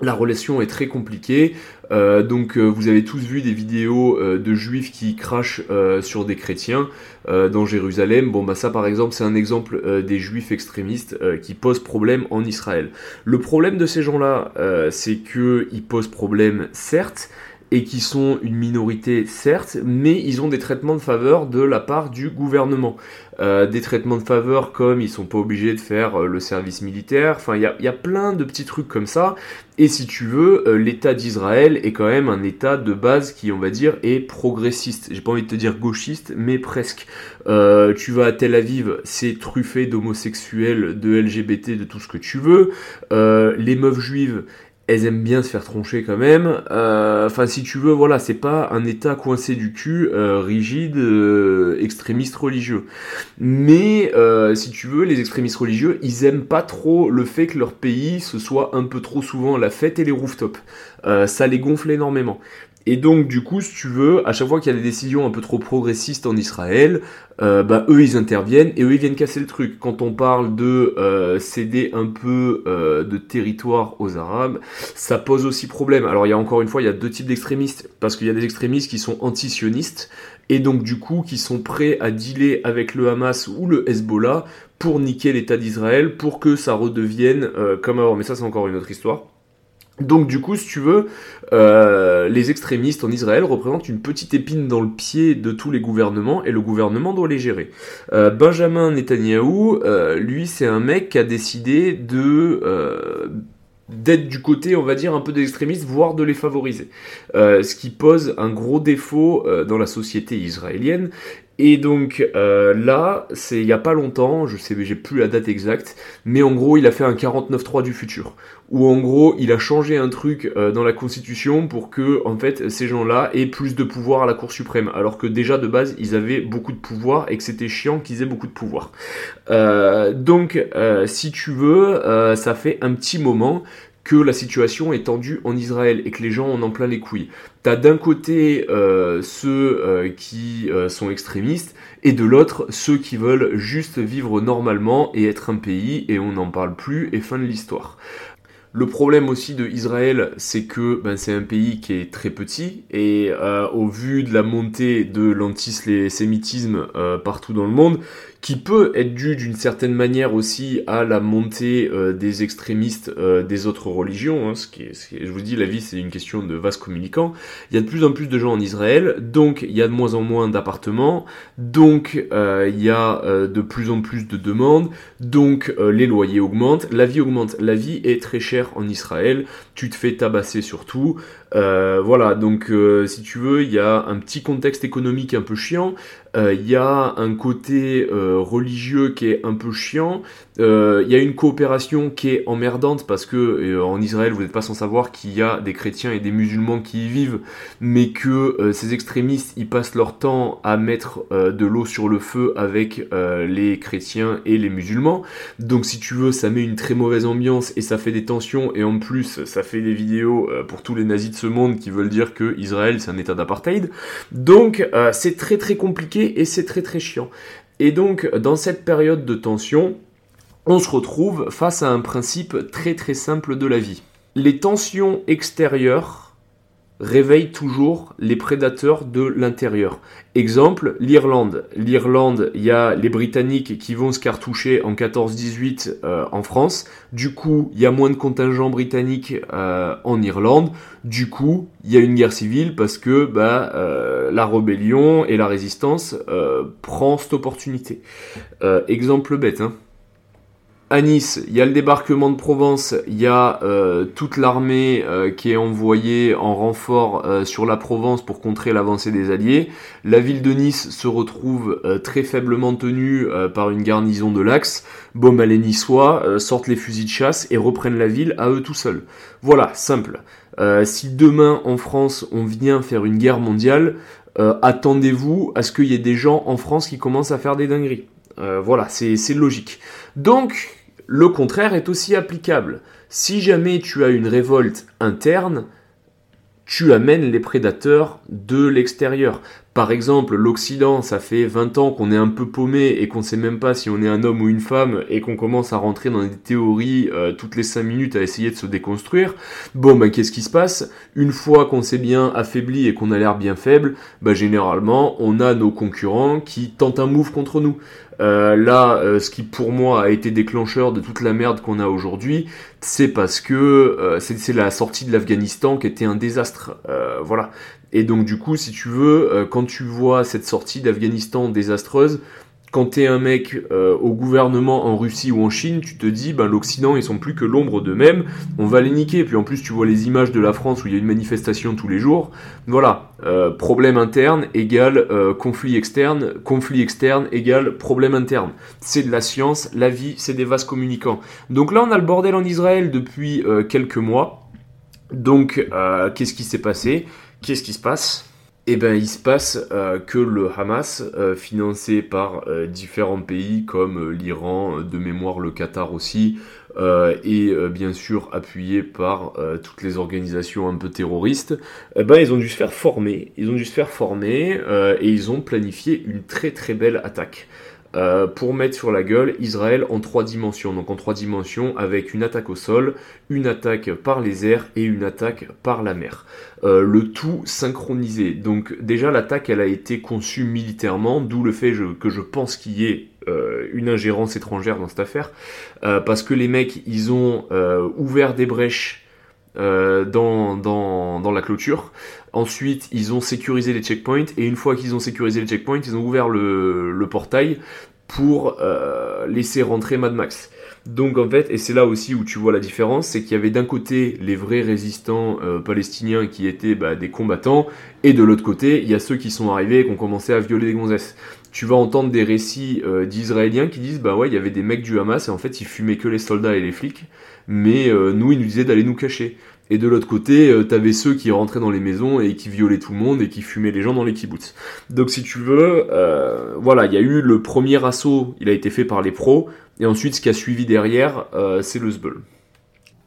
La relation est très compliquée. Euh, donc euh, vous avez tous vu des vidéos euh, de juifs qui crachent sur des chrétiens dans Jérusalem. Bon bah ça par exemple c'est un exemple des juifs extrémistes qui posent problème en Israël. Le problème de ces gens-là c'est que ils posent problème certes, et qui sont une minorité certes, mais ils ont des traitements de faveur de la part du gouvernement. Euh, des traitements de faveur comme ils sont pas obligés de faire euh, le service militaire, enfin il y a, plein de petits trucs comme ça, et si tu veux, euh, l'État d'Israël est quand même un État de base qui on va dire est progressiste, j'ai pas envie de te dire gauchiste, mais presque. tu vas à Tel Aviv, c'est truffé d'homosexuels, de LGBT, de tout ce que tu veux, les meufs juives, elles aiment bien se faire troncher quand même. Euh, enfin, si tu veux, voilà, c'est pas un état coincé du cul, euh, rigide, euh, extrémiste religieux. Mais si tu veux, les extrémistes religieux, ils aiment pas trop le fait que leur pays ce soit un peu trop souvent la fête et les rooftops. ça les gonfle énormément. Et donc, du coup, si tu veux, à chaque fois qu'il y a des décisions un peu trop progressistes en Israël, euh, bah, eux, ils interviennent et eux, ils viennent casser le truc. Quand on parle de euh, céder un peu euh, de territoire aux Arabes, ça pose aussi problème. Alors, il y a encore une fois, il y a deux types d'extrémistes. Parce qu'il y a des extrémistes qui sont anti-sionistes et donc, du coup, qui sont prêts à dealer avec le Hamas ou le Hezbollah pour niquer l'État d'Israël, pour que ça redevienne comme avant. Mais ça, c'est encore une autre histoire. Donc du coup, si tu veux, euh, les extrémistes en Israël représentent une petite épine dans le pied de tous les gouvernements et le gouvernement doit les gérer. Euh, Benjamin Netanyahou, euh, lui, c'est un mec qui a décidé de d'être du côté, on va dire, un peu des extrémistes, voire de les favoriser. ce qui pose un gros défaut dans la société israélienne et donc euh, là, c'est il y a pas longtemps, je sais, j'ai plus la date exacte, mais en gros, il a fait un 49.3 du futur, où en gros, il a changé un truc euh, dans la Constitution pour que en fait ces gens-là aient plus de pouvoir à la Cour suprême, alors que déjà de base ils avaient beaucoup de pouvoir et que c'était chiant qu'ils aient beaucoup de pouvoir. Euh, donc, si tu veux, ça fait un petit moment que la situation est tendue en Israël et que les gens en ont plein les couilles. T'as d'un côté euh, ceux euh, qui euh, sont extrémistes et de l'autre ceux qui veulent juste vivre normalement et être un pays et on n'en parle plus et fin de l'histoire. Le problème aussi de Israël, c'est que ben, c'est un pays qui est très petit et au vu de la montée de l'antisémitisme partout dans le monde, qui peut être dû d'une certaine manière aussi à la montée euh, des extrémistes euh, des autres religions. Hein, ce, qui est, je vous dis, la vie c'est une question de vaste communicant. Il y a de plus en plus de gens en Israël, donc il y a de moins en moins d'appartements, donc euh, il y a de plus en plus de demandes, donc les loyers augmentent, la vie augmente. La vie est très chère en Israël, tu te fais tabasser surtout. voilà, donc si tu veux, il y a un petit contexte économique un peu chiant, il y a un côté religieux qui est un peu chiant. Euh, il y a une coopération qui est emmerdante parce que euh, en Israël, vous n'êtes pas sans savoir qu'il y a des chrétiens et des musulmans qui y vivent, mais que euh, ces extrémistes, ils passent leur temps à mettre de l'eau sur le feu avec les chrétiens et les musulmans. Donc si tu veux, ça met une très mauvaise ambiance et ça fait des tensions et en plus, ça fait des vidéos pour tous les nazis de ce monde qui veulent dire que Israël, c'est un état d'apartheid. Donc c'est très très compliqué et c'est très très chiant. Et donc, dans cette période de tension, on se retrouve face à un principe très très simple de la vie. Les tensions extérieures réveillent toujours les prédateurs de l'intérieur. Exemple, l'Irlande. L'Irlande, il y a les Britanniques qui vont se cartoucher en 14-18 euh, en France. Du coup, il y a moins de contingents britanniques euh, en Irlande. Du coup, il y a une guerre civile parce que bah, euh, la rébellion et la résistance prend cette opportunité. exemple bête, hein à Nice, il y a le débarquement de Provence, il y a euh, toute l'armée euh, qui est envoyée en renfort euh, sur la Provence pour contrer l'avancée des Alliés. La ville de Nice se retrouve très faiblement tenue par une garnison de l'Axe. Bon, bah, les Niçois sortent les fusils de chasse et reprennent la ville à eux tout seuls. Voilà, simple. si demain en France on vient faire une guerre mondiale, attendez-vous à ce qu'il y ait des gens en France qui commencent à faire des dingueries. voilà, c'est logique. Donc, le contraire est aussi applicable. Si jamais tu as une révolte interne, tu amènes les prédateurs de l'extérieur. Par exemple, l'Occident, ça fait 20 ans qu'on est un peu paumé et qu'on sait même pas si on est un homme ou une femme et qu'on commence à rentrer dans des théories euh, toutes les 5 minutes à essayer de se déconstruire. Bon, ben qu'est-ce qui se passe? Une fois qu'on s'est bien affaibli et qu'on a l'air bien faible, ben généralement, on a nos concurrents qui tentent un move contre nous. Euh, là, euh, ce qui pour moi a été déclencheur de toute la merde qu'on a aujourd'hui, c'est parce que c'est la sortie de l'Afghanistan qui était un désastre. voilà. Et donc du coup, si tu veux, euh, quand tu vois cette sortie d'Afghanistan désastreuse, quand t'es un mec euh, au gouvernement en Russie ou en Chine, tu te dis, ben l'Occident, ils sont plus que l'ombre d'eux-mêmes, on va les niquer. Puis en plus, tu vois les images de la France où il y a une manifestation tous les jours. Voilà, euh, problème interne égale conflit externe, conflit externe égale problème interne. C'est de la science, la vie, c'est des vases communicants. Donc là, on a le bordel en Israël depuis quelques mois. Donc, qu'est-ce qui s'est passé? Qu'est-ce qui se passe? Eh ben, il se passe euh, que le Hamas, euh, financé par euh, différents pays comme l'Iran, de mémoire le Qatar aussi, et bien sûr appuyé par toutes les organisations un peu terroristes, eh ben, ils ont dû se faire former, ils ont dû se faire former et ils ont planifié une très très belle attaque. Euh, pour mettre sur la gueule Israël en trois dimensions. Donc en trois dimensions avec une attaque au sol, une attaque par les airs et une attaque par la mer. Euh, le tout synchronisé. Donc déjà l'attaque elle a été conçue militairement, d'où le fait que je pense qu'il y ait euh, une ingérence étrangère dans cette affaire, parce que les mecs ils ont ouvert des brèches dans, dans, dans, la clôture. Ensuite, ils ont sécurisé les checkpoints et une fois qu'ils ont sécurisé les checkpoints, ils ont ouvert le, portail pour euh, laisser rentrer Mad Max. Donc en fait, et c'est là aussi où tu vois la différence, c'est qu'il y avait d'un côté les vrais résistants euh, palestiniens qui étaient bah, des combattants, et de l'autre côté, il y a ceux qui sont arrivés et qui ont commencé à violer des gonzesses. Tu vas entendre des récits euh, d'Israéliens qui disent bah ouais, il y avait des mecs du Hamas et en fait ils fumaient que les soldats et les flics, mais nous ils nous disaient d'aller nous cacher. Et de l'autre côté, euh, t'avais ceux qui rentraient dans les maisons et qui violaient tout le monde et qui fumaient les gens dans les kibbutz. Donc si tu veux, euh, voilà, il y a eu le premier assaut, il a été fait par les pros, et ensuite ce qui a suivi derrière, euh, c'est le Zbul.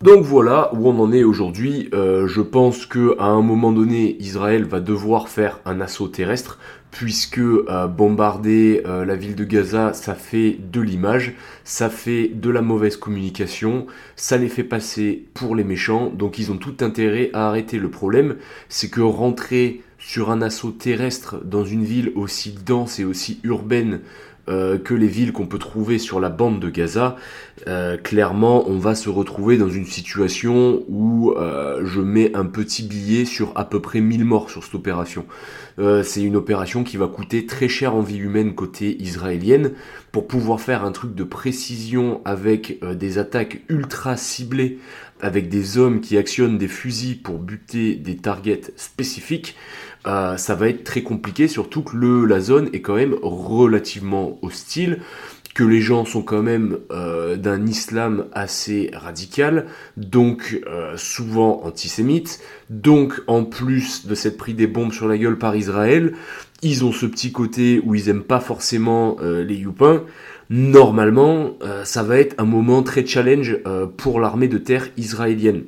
Donc voilà où on en est aujourd'hui. Euh, je pense que à un moment donné, Israël va devoir faire un assaut terrestre, puisque euh, bombarder euh, la ville de Gaza, ça fait de l'image, ça fait de la mauvaise communication, ça les fait passer pour les méchants, donc ils ont tout intérêt à arrêter. Le problème, c'est que rentrer sur un assaut terrestre dans une ville aussi dense et aussi urbaine euh, que les villes qu'on peut trouver sur la bande de Gaza, euh, clairement on va se retrouver dans une situation où euh, je mets un petit billet sur à peu près 1000 morts sur cette opération. c'est une opération qui va coûter très cher en vie humaine côté israélienne pour pouvoir faire un truc de précision avec des attaques ultra ciblées avec des hommes qui actionnent des fusils pour buter des targets spécifiques. Euh, ça va être très compliqué, surtout que la zone est quand même relativement hostile, que les gens sont quand même euh, d'un islam assez radical, donc euh, souvent antisémites, donc en plus de s'être pris des bombes sur la gueule par Israël, ils ont ce petit côté où ils aiment pas forcément les youpins. Normalement, ça va être un moment très challenge pour l'armée de terre israélienne.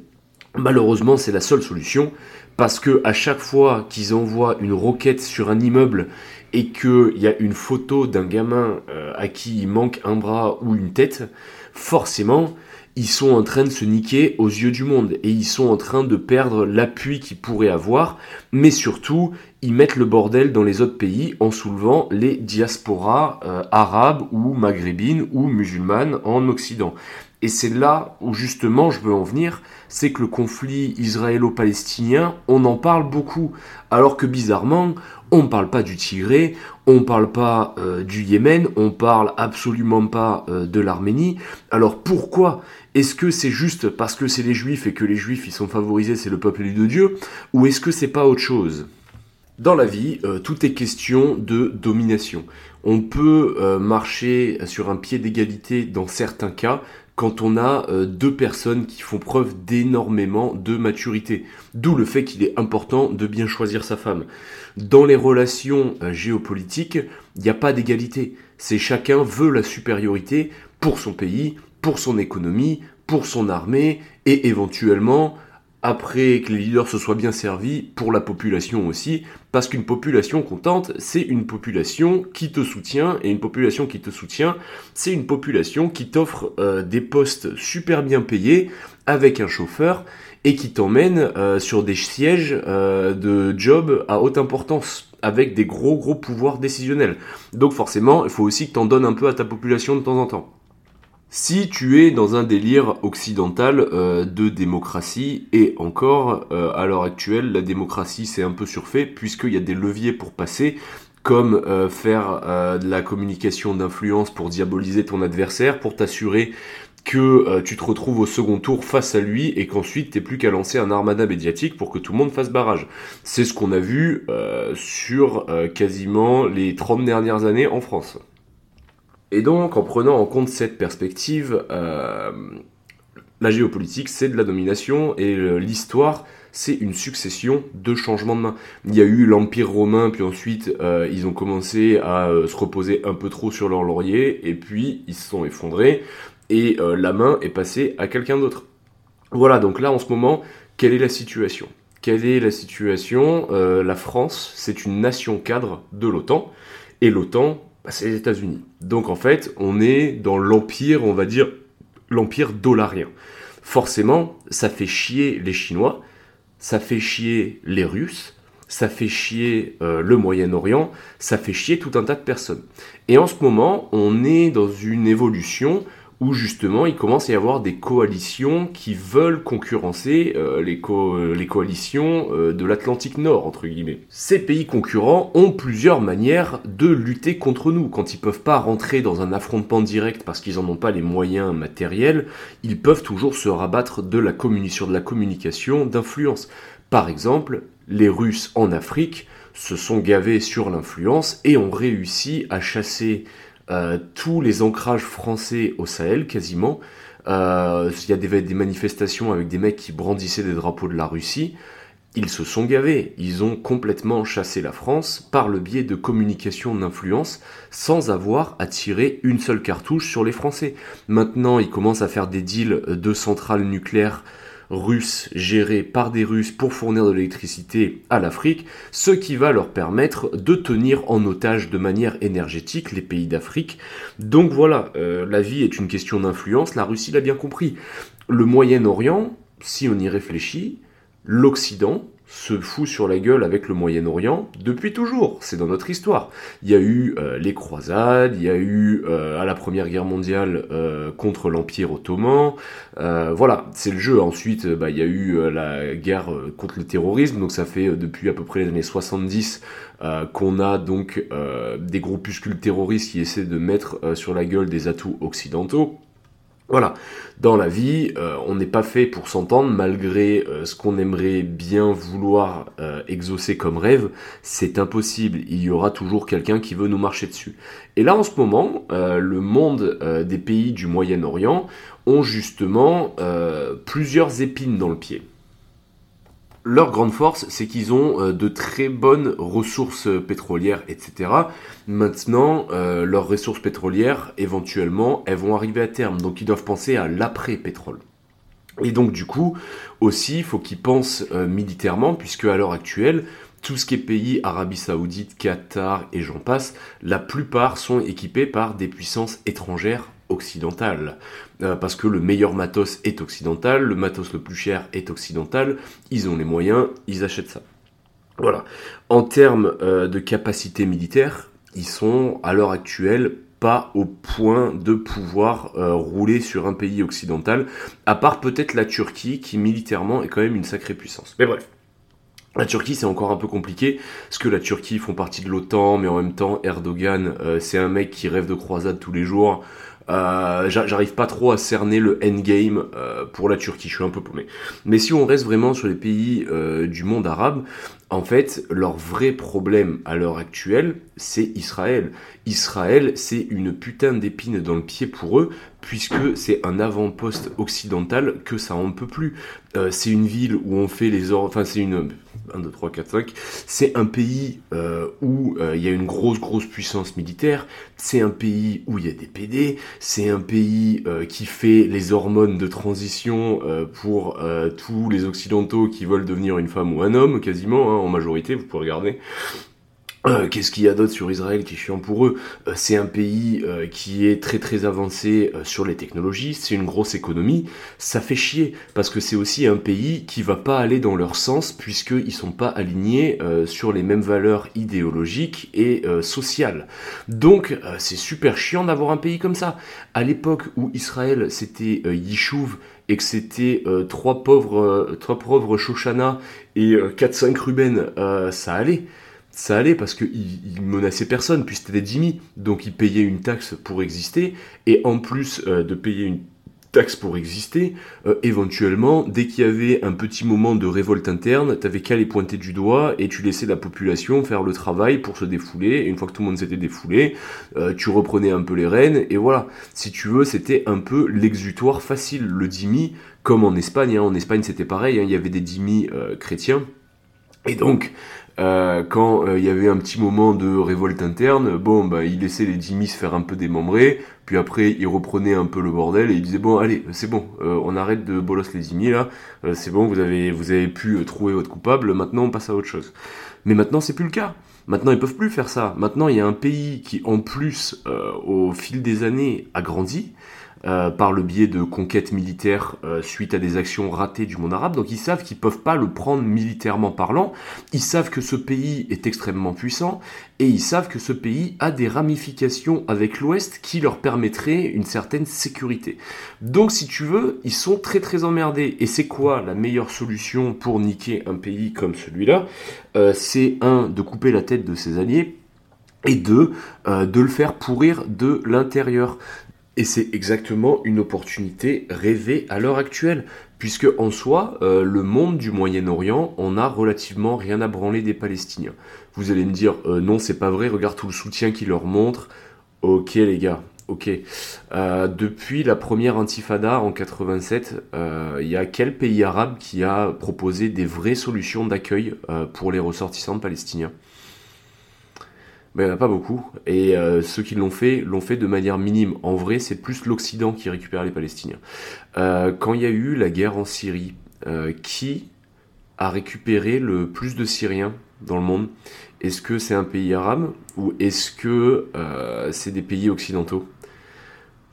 Malheureusement, c'est la seule solution parce que à chaque fois qu'ils envoient une roquette sur un immeuble et qu'il y a une photo d'un gamin euh, à qui il manque un bras ou une tête, forcément, ils sont en train de se niquer aux yeux du monde et ils sont en train de perdre l'appui qu'ils pourraient avoir, mais surtout, ils mettent le bordel dans les autres pays en soulevant les diasporas euh, arabes ou maghrébines ou musulmanes en Occident. Et c'est là où justement je veux en venir, c'est que le conflit israélo-palestinien, on en parle beaucoup, alors que bizarrement, on ne parle pas du Tigré, on ne parle pas euh, du Yémen, on parle absolument pas euh, de l'Arménie. Alors pourquoi Est-ce que c'est juste parce que c'est les Juifs et que les Juifs ils sont favorisés, c'est le peuple élu de Dieu, ou est-ce que c'est pas autre chose? Dans la vie, euh, tout est question de domination. On peut marcher sur un pied d'égalité dans certains cas, quand on a euh, deux personnes qui font preuve d'énormément de maturité. D'où le fait qu'il est important de bien choisir sa femme. Dans les relations euh, géopolitiques, il n'y a pas d'égalité. C'est chacun veut la supériorité pour son pays, pour son économie, pour son armée et éventuellement après que les leaders se soient bien servis, pour la population aussi, parce qu'une population contente, c'est une population qui te soutient, et une population qui te soutient, c'est une population qui t'offre euh, des postes super bien payés, avec un chauffeur, et qui t'emmène euh, sur des sièges euh, de job à haute importance, avec des gros gros pouvoirs décisionnels. Donc forcément, il faut aussi que t'en donnes un peu à ta population de temps en temps. Si tu es dans un délire occidental euh, de démocratie, et encore, euh, à l'heure actuelle, la démocratie c'est un peu surfait, puisqu'il y a des leviers pour passer, comme euh, faire de la communication d'influence pour diaboliser ton adversaire, pour t'assurer que tu te retrouves au second tour face à lui et qu'ensuite t'es plus qu'à lancer un armada médiatique pour que tout le monde fasse barrage. C'est ce qu'on a vu sur quasiment les 30 dernières années en France. Et donc, en prenant en compte cette perspective, euh, la géopolitique, c'est de la domination et l'histoire, c'est une succession de changements de main. Il y a eu l'Empire romain, puis ensuite, euh, ils ont commencé à euh, se reposer un peu trop sur leur laurier, et puis ils se sont effondrés. et la main est passée à quelqu'un d'autre. Voilà, donc là en ce moment, quelle est la situation? Quelle est la situation? La France, c'est une nation cadre de l'OTAN, et l'OTAN, bah, c'est les États-Unis. Donc en fait, on est dans l'empire, on va dire, l'empire dollarien. Forcément, ça fait chier les Chinois, ça fait chier les Russes, ça fait chier euh, le Moyen-Orient, ça fait chier tout un tas de personnes. Et en ce moment, on est dans une évolution où justement il commence à y avoir des coalitions qui veulent concurrencer euh, les, euh, les, coalitions euh, de l'Atlantique Nord, entre guillemets. Ces pays concurrents ont plusieurs manières de lutter contre nous. Quand ils peuvent pas rentrer dans un affrontement direct parce qu'ils en ont pas les moyens matériels, ils peuvent toujours se rabattre de la sur de la communication d'influence. Par exemple, les Russes en Afrique se sont gavés sur l'influence et ont réussi à chasser tous les ancrages français au Sahel, quasiment. Euh, il y a des, manifestations avec des mecs qui brandissaient des drapeaux de la Russie. Ils se sont gavés, ils ont complètement chassé la France par le biais de communication d'influence sans avoir tirer une seule cartouche sur les Français. Maintenant, ils commencent à faire des deals de centrales nucléaires russes gérés par des Russes pour fournir de l'électricité à l'Afrique, ce qui va leur permettre de tenir en otage de manière énergétique les pays d'Afrique. Donc voilà, euh, la vie est une question d'influence, la Russie l'a bien compris. Le Moyen-Orient, si on y réfléchit, l'Occident, se fout sur la gueule avec le Moyen-Orient depuis toujours. C'est dans notre histoire. Il y a eu euh, les croisades, il y a eu euh, à la Première Guerre mondiale euh, contre l'Empire ottoman. voilà, c'est le jeu. Ensuite, bah, il y a eu la guerre contre le terrorisme. Donc ça fait depuis à peu près les années 70 qu'on a donc des groupuscules terroristes qui essaient de mettre sur la gueule des atouts occidentaux. Voilà, dans la vie, euh, on n'est pas fait pour s'entendre malgré euh, ce qu'on aimerait bien vouloir euh, exaucer comme rêve, c'est impossible, il y aura toujours quelqu'un qui veut nous marcher dessus. Et là en ce moment, le monde des pays du Moyen-Orient ont justement plusieurs épines dans le pied. Leur grande force, c'est qu'ils ont euh, de très bonnes ressources pétrolières, etc. Maintenant, euh, leurs ressources pétrolières, éventuellement, elles vont arriver à terme. Donc ils doivent penser à l'après-pétrole. Et donc du coup, aussi, il faut qu'ils pensent euh, militairement, puisque à l'heure actuelle, tout ce qui est pays, Arabie Saoudite, Qatar et j'en passe, la plupart sont équipés par des puissances étrangères occidentale. Euh, parce que le meilleur matos est occidental, le matos le plus cher est occidental, ils ont les moyens, ils achètent ça. Voilà. En termes euh, de capacité militaire, ils sont à l'heure actuelle pas au point de pouvoir euh, rouler sur un pays occidental, à part peut-être la Turquie qui militairement est quand même une sacrée puissance. Mais bref. La Turquie, c'est encore un peu compliqué, parce que la Turquie font partie de l'OTAN, mais en même temps, Erdogan, c'est un mec qui rêve de croisade tous les jours. Euh, j'arrive pas trop à cerner le endgame euh, pour la Turquie, je suis un peu paumé. Mais si on reste vraiment sur les pays euh, du monde arabe, en fait, leur vrai problème à l'heure actuelle, c'est Israël. Israël, c'est une putain d'épine dans le pied pour eux, puisque c'est un avant-poste occidental que ça en peut plus. Euh, c'est une ville où on fait les ordres, enfin c'est une 1, 2, 3, 4, 5, c'est un pays euh, où euh, il y a une grosse, grosse puissance militaire, c'est un pays où il y a des PD, c'est un pays qui fait les hormones de transition pour tous les occidentaux qui veulent devenir une femme ou un homme, quasiment, hein, en majorité, vous pouvez regarder. Euh, qu'est-ce qu'il y a d'autre sur Israël qui est chiant pour eux? Euh, C'est un pays euh, qui est très très avancé sur les technologies, c'est une grosse économie, ça fait chier parce que c'est aussi un pays qui va pas aller dans leur sens puisqu'ils sont pas alignés sur les mêmes valeurs idéologiques et sociales. Donc c'est super chiant d'avoir un pays comme ça. À l'époque où Israël c'était Yishuv et que c'était trois pauvres trois pauvres Shoshana et 4-5 Ruben, ça allait ça allait parce qu'ils menaçaient personne, puis c'était dhimmis, donc ils payaient une taxe pour exister, et en plus euh, de payer une taxe pour exister, euh, éventuellement, dès qu'il y avait un petit moment de révolte interne, t'avais qu'à les pointer du doigt et tu laissais la population faire le travail pour se défouler, et une fois que tout le monde s'était défoulé, euh, tu reprenais un peu les rênes, et voilà. Si tu veux, c'était un peu l'exutoire facile, le dhimmi, comme en Espagne, hein. en Espagne c'était pareil, hein. il y avait des dhimmis chrétiens, et donc, Euh, quand euh, il y avait un petit moment de révolte interne, bon, bah, il laissait les Jimmy se faire un peu démembrer, puis après, il reprenait un peu le bordel et il disait bon, allez, c'est bon, euh, on arrête de bolos les Jimmy là, c'est bon, vous avez, vous avez pu trouver votre coupable, maintenant on passe à autre chose. Mais maintenant, c'est plus le cas. Maintenant, ils peuvent plus faire ça. Maintenant, il y a un pays qui, en plus, au fil des années, a grandi. Euh, par le biais de conquêtes militaires euh, suite à des actions ratées du monde arabe. Donc ils savent qu'ils peuvent pas le prendre militairement parlant. Ils savent que ce pays est extrêmement puissant et ils savent que ce pays a des ramifications avec l'Ouest qui leur permettraient une certaine sécurité. Donc si tu veux, ils sont très très emmerdés. Et c'est quoi la meilleure solution pour niquer un pays comme celui-là? Euh, C'est un de couper la tête de ses alliés et deux, de le faire pourrir de l'intérieur. Et c'est exactement une opportunité rêvée à l'heure actuelle, puisque en soi, euh, le monde du Moyen-Orient, on a relativement rien à branler des Palestiniens. Vous allez me dire, euh, non, c'est pas vrai, regarde tout le soutien qu'ils leur montrent. Ok les gars, ok. Euh, depuis la première intifada en 87, il y a quel pays arabe qui a proposé des vraies solutions d'accueil pour les ressortissants palestiniens? Il a pas beaucoup. Et euh, ceux qui l'ont fait, l'ont fait de manière minime. En vrai, c'est plus l'Occident qui récupère les Palestiniens. Euh, quand il y a eu la guerre en Syrie, euh, qui a récupéré le plus de Syriens dans le monde? Est-ce que c'est un pays arabe ou est-ce que c'est des pays occidentaux?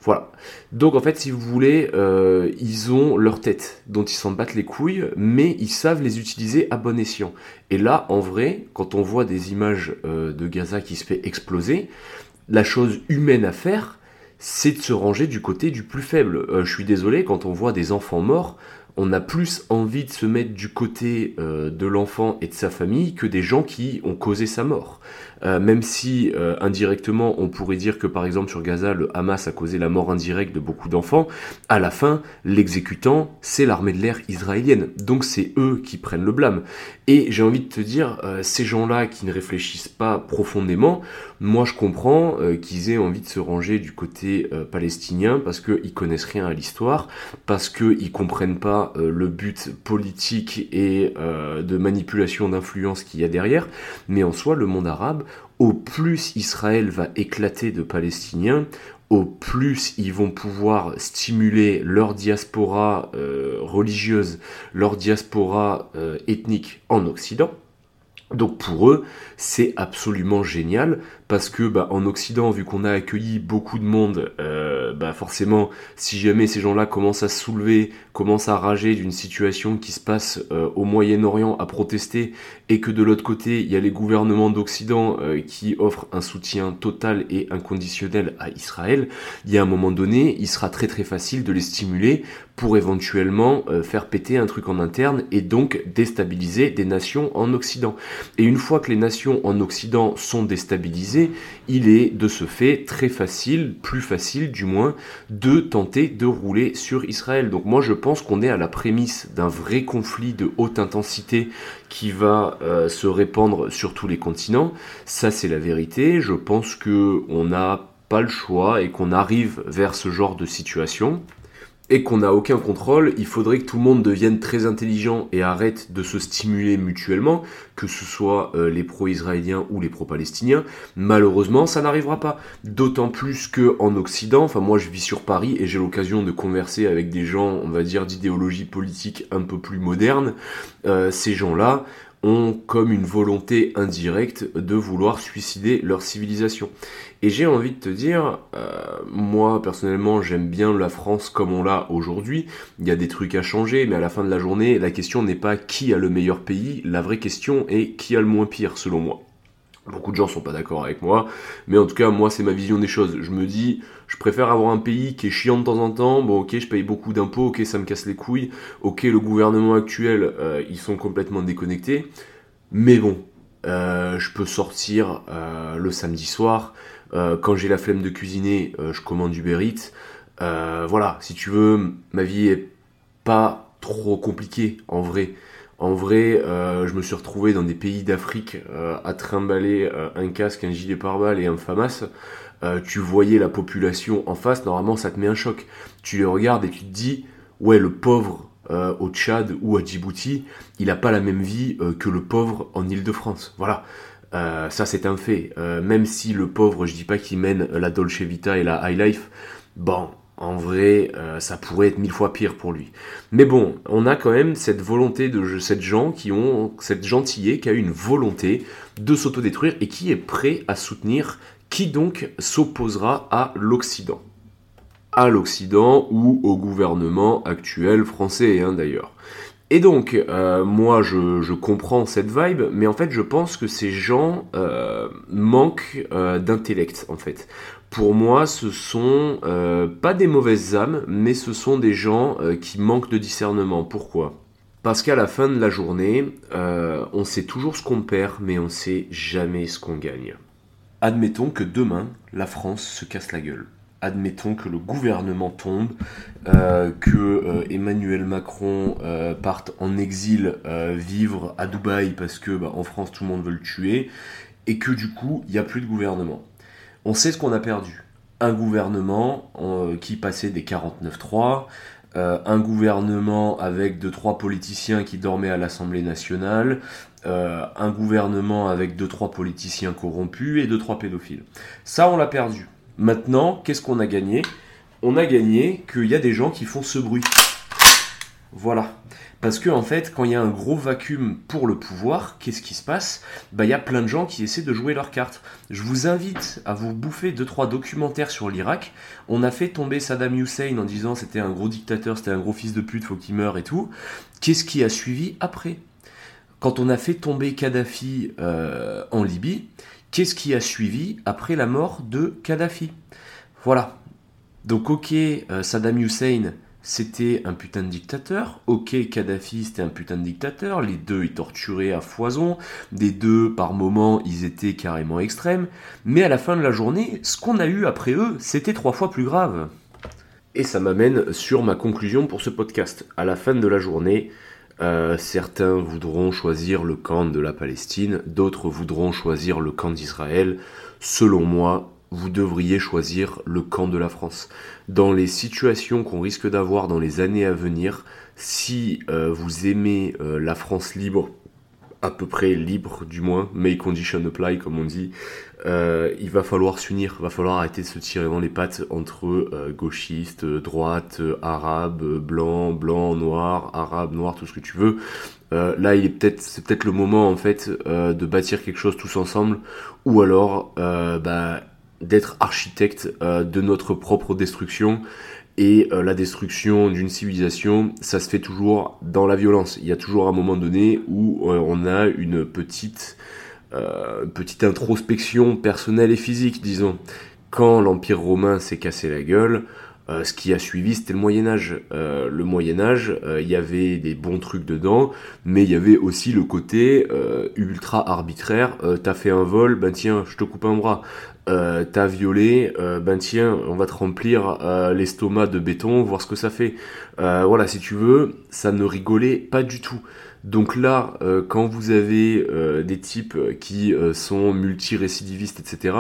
Voilà. Donc en fait, si vous voulez, euh, ils ont leur tête dont ils s'en battent les couilles, mais ils savent les utiliser à bon escient. Et là, en vrai, quand on voit des images euh, de Gaza qui se fait exploser, la chose humaine à faire, c'est de se ranger du côté du plus faible. Euh, je suis désolé, quand on voit des enfants morts, on a plus envie de se mettre du côté de l'enfant et de sa famille que des gens qui ont causé sa mort. Euh, même si euh, indirectement on pourrait dire que par exemple sur Gaza le Hamas a causé la mort indirecte de beaucoup d'enfants, à la fin l'exécutant c'est l'armée de l'air israélienne, donc c'est eux qui prennent le blâme. Et j'ai envie de te dire, euh, ces gens-là qui ne réfléchissent pas profondément, moi je comprends qu'ils aient envie de se ranger du côté palestinien parce qu'ils connaissent rien à l'histoire, parce qu'ils comprennent pas le but politique et de manipulation d'influence qu'il y a derrière, mais en soi le monde arabe au plus Israël va éclater de Palestiniens, au plus ils vont pouvoir stimuler leur diaspora euh, religieuse, leur diaspora euh, ethnique en Occident. Donc pour eux, c'est absolument génial parce que bah, en Occident, vu qu'on a accueilli beaucoup de monde, euh, bah, forcément, si jamais ces gens-là commencent à se soulever, commencent à rager d'une situation qui se passe euh, au Moyen-Orient, à protester, et que de l'autre côté, il y a les gouvernements d'Occident euh, qui offrent un soutien total et inconditionnel à Israël, il y a un moment donné, il sera très très facile de les stimuler pour éventuellement faire péter un truc en interne et donc déstabiliser des nations en Occident. Et une fois que les nations en Occident sont déstabilisées, il est de ce fait très facile, plus facile du moins, de tenter de rouler sur Israël. Donc moi je pense qu'on est à la prémisse d'un vrai conflit de haute intensité qui va euh, se répandre sur tous les continents. Ça c'est la vérité. Je pense que on n'a pas le choix et qu'on arrive vers ce genre de situation et qu'on n'a aucun contrôle, il faudrait que tout le monde devienne très intelligent et arrête de se stimuler mutuellement, que ce soit euh, les pro-israéliens ou les pro-palestiniens. Malheureusement, ça n'arrivera pas. D'autant plus que en Occident, enfin moi je vis sur Paris et j'ai l'occasion de converser avec des gens, on va dire d'idéologie politique un peu plus moderne. Euh, ces gens-là, ont comme une volonté indirecte de vouloir suicider leur civilisation. Et j'ai envie de te dire, euh, moi personnellement j'aime bien la France comme on l'a aujourd'hui, il y a des trucs à changer, mais à la fin de la journée, la question n'est pas qui a le meilleur pays, la vraie question est qui a le moins pire selon moi. Beaucoup de gens sont pas d'accord avec moi, mais en tout cas, moi, c'est ma vision des choses. Je me dis, je préfère avoir un pays qui est chiant de temps en temps. Bon, ok, je paye beaucoup d'impôts, ok, ça me casse les couilles. Ok, le gouvernement actuel, euh, ils sont complètement déconnectés. Mais bon, euh, je peux sortir euh, le samedi soir. quand j'ai la flemme de cuisiner, je commande du Eats. voilà, si tu veux, ma vie est pas trop compliquée en vrai. En vrai, je me suis retrouvé dans des pays d'Afrique à trimballer un casque, un gilet pare-balles et un FAMAS. Tu voyais la population en face, normalement ça te met un choc. Tu les regardes et tu te dis, ouais, le pauvre au Tchad ou à Djibouti, il n'a pas la même vie que le pauvre en Ile-de-France. Voilà. ça c'est un fait. même si le pauvre, je dis pas qu'il mène la Dolce Vita et la High Life, bon, en vrai, euh, ça pourrait être mille fois pire pour lui. Mais bon, on a quand même cette volonté de cette gens qui ont cette gentillé qui a une volonté de s'autodétruire et qui est prêt à soutenir qui donc s'opposera à l'Occident? À l'Occident ou au gouvernement actuel français hein, d'ailleurs. Et donc, euh, moi, je, comprends cette vibe, mais en fait, je pense que ces gens euh, manquent d'intellect, en fait pour moi, ce sont euh, pas des mauvaises âmes, mais ce sont des gens euh, qui manquent de discernement. Pourquoi? Parce qu'à la fin de la journée, euh, on sait toujours ce qu'on perd, mais on sait jamais ce qu'on gagne. Admettons que demain, la France se casse la gueule. Admettons que le gouvernement tombe, que Emmanuel Macron parte en exil vivre à Dubaï parce que bah, en France tout le monde veut le tuer, et que du coup il n'y a plus de gouvernement on sait ce qu'on a perdu. Un gouvernement euh, qui passait des 49-3, euh, un gouvernement avec deux trois politiciens qui dormaient à l'Assemblée nationale, euh, un gouvernement avec deux trois politiciens corrompus et deux trois pédophiles. Ça, on l'a perdu. Maintenant, qu'est-ce qu'on a gagné? On a gagné qu'il y a des gens qui font ce bruit. Voilà. Parce que en fait, quand il y a un gros vacuum pour le pouvoir, qu'est-ce qui se passe? Bah, il y a plein de gens qui essaient de jouer leurs cartes. Je vous invite à vous bouffer deux trois documentaires sur l'Irak. On a fait tomber Saddam Hussein en disant c'était un gros dictateur, c'était un gros fils de pute, faut qu'il meure et tout. Qu'est-ce qui a suivi après? Quand on a fait tomber Kadhafi euh, en Libye, qu'est-ce qui a suivi après la mort de Kadhafi? Voilà. Donc ok, euh, Saddam Hussein c'était un putain de dictateur. Ok, Kadhafi, c'était un putain de dictateur. Les deux, ils torturaient à foison. Des deux, par moments, ils étaient carrément extrêmes. Mais à la fin de la journée, ce qu'on a eu après eux, c'était trois fois plus grave. Et ça m'amène sur ma conclusion pour ce podcast. À la fin de la journée, euh, certains voudront choisir le camp de la Palestine, d'autres voudront choisir le camp d'Israël. Selon moi, vous devriez choisir le camp de la France. Dans les situations qu'on risque d'avoir dans les années à venir, si euh, vous aimez euh, la France libre, à peu près libre du moins, may condition apply comme on dit, euh, il va falloir s'unir, va falloir arrêter de se tirer dans les pattes entre gauchistes, droite, arabes, blancs, blancs, noirs, arabes, noirs, tout ce que tu veux. là, c'est peut-être le moment en fait de bâtir quelque chose tous ensemble, ou alors, bah d'être architecte euh, de notre propre destruction. Et euh, la destruction d'une civilisation, ça se fait toujours dans la violence. Il y a toujours un moment donné où euh, on a une petite, petite introspection personnelle et physique, disons. Quand l'Empire romain s'est cassé la gueule, ce qui a suivi, c'était le Moyen Âge. le Moyen Âge, il y avait des bons trucs dedans, mais il y avait aussi le côté ultra arbitraire. T'as fait un vol, ben tiens, je te coupe un bras euh, t'as violé, euh, ben tiens, on va te remplir euh, l'estomac de béton, voir ce que ça fait. Euh, voilà, si tu veux, ça ne rigolait pas du tout. Donc là, quand vous avez des types qui sont multirécidivistes, etc.,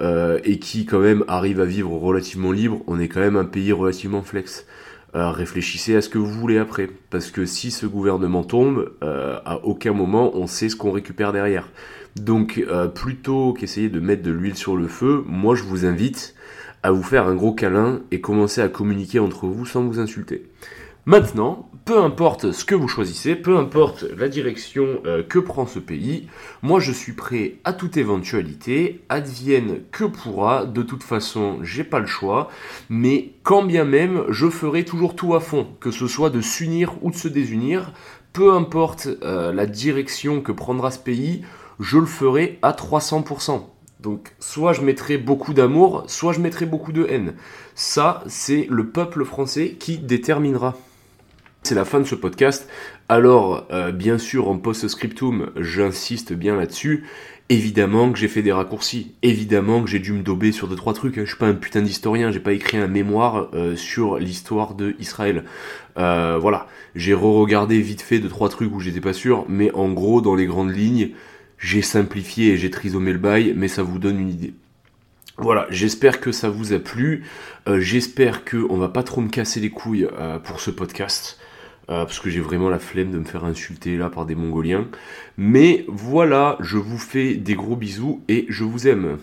et qui quand même arrivent à vivre relativement libre, on est quand même un pays relativement flex. réfléchissez à ce que vous voulez après, parce que si ce gouvernement tombe, à aucun moment on sait ce qu'on récupère derrière. Donc euh, plutôt qu'essayer de mettre de l'huile sur le feu, moi je vous invite à vous faire un gros câlin et commencer à communiquer entre vous sans vous insulter. Maintenant, peu importe ce que vous choisissez, peu importe la direction euh, que prend ce pays, moi je suis prêt à toute éventualité, advienne que pourra, de toute façon j'ai pas le choix, mais quand bien même je ferai toujours tout à fond, que ce soit de s'unir ou de se désunir, peu importe euh, la direction que prendra ce pays, je le ferai à 300%. Donc soit je mettrai beaucoup d'amour, soit je mettrai beaucoup de haine. Ça, c'est le peuple français qui déterminera. C'est la fin de ce podcast. Alors, euh, bien sûr, en post-scriptum, j'insiste bien là-dessus. Évidemment que j'ai fait des raccourcis. Évidemment que j'ai dû me dober sur deux trois trucs. Je suis pas un putain d'historien. J'ai pas écrit un mémoire euh, sur l'histoire de Israël. Euh, voilà, j'ai re-regardé vite fait deux trois trucs où j'étais pas sûr, mais en gros, dans les grandes lignes, j'ai simplifié et j'ai trisomé le bail, mais ça vous donne une idée. Voilà, j'espère que ça vous a plu. J'espère que on va pas trop me casser les couilles pour ce podcast. Parce que j'ai vraiment la flemme de me faire insulter là par des Mongoliens. Mais voilà, je vous fais des gros bisous et je vous aime.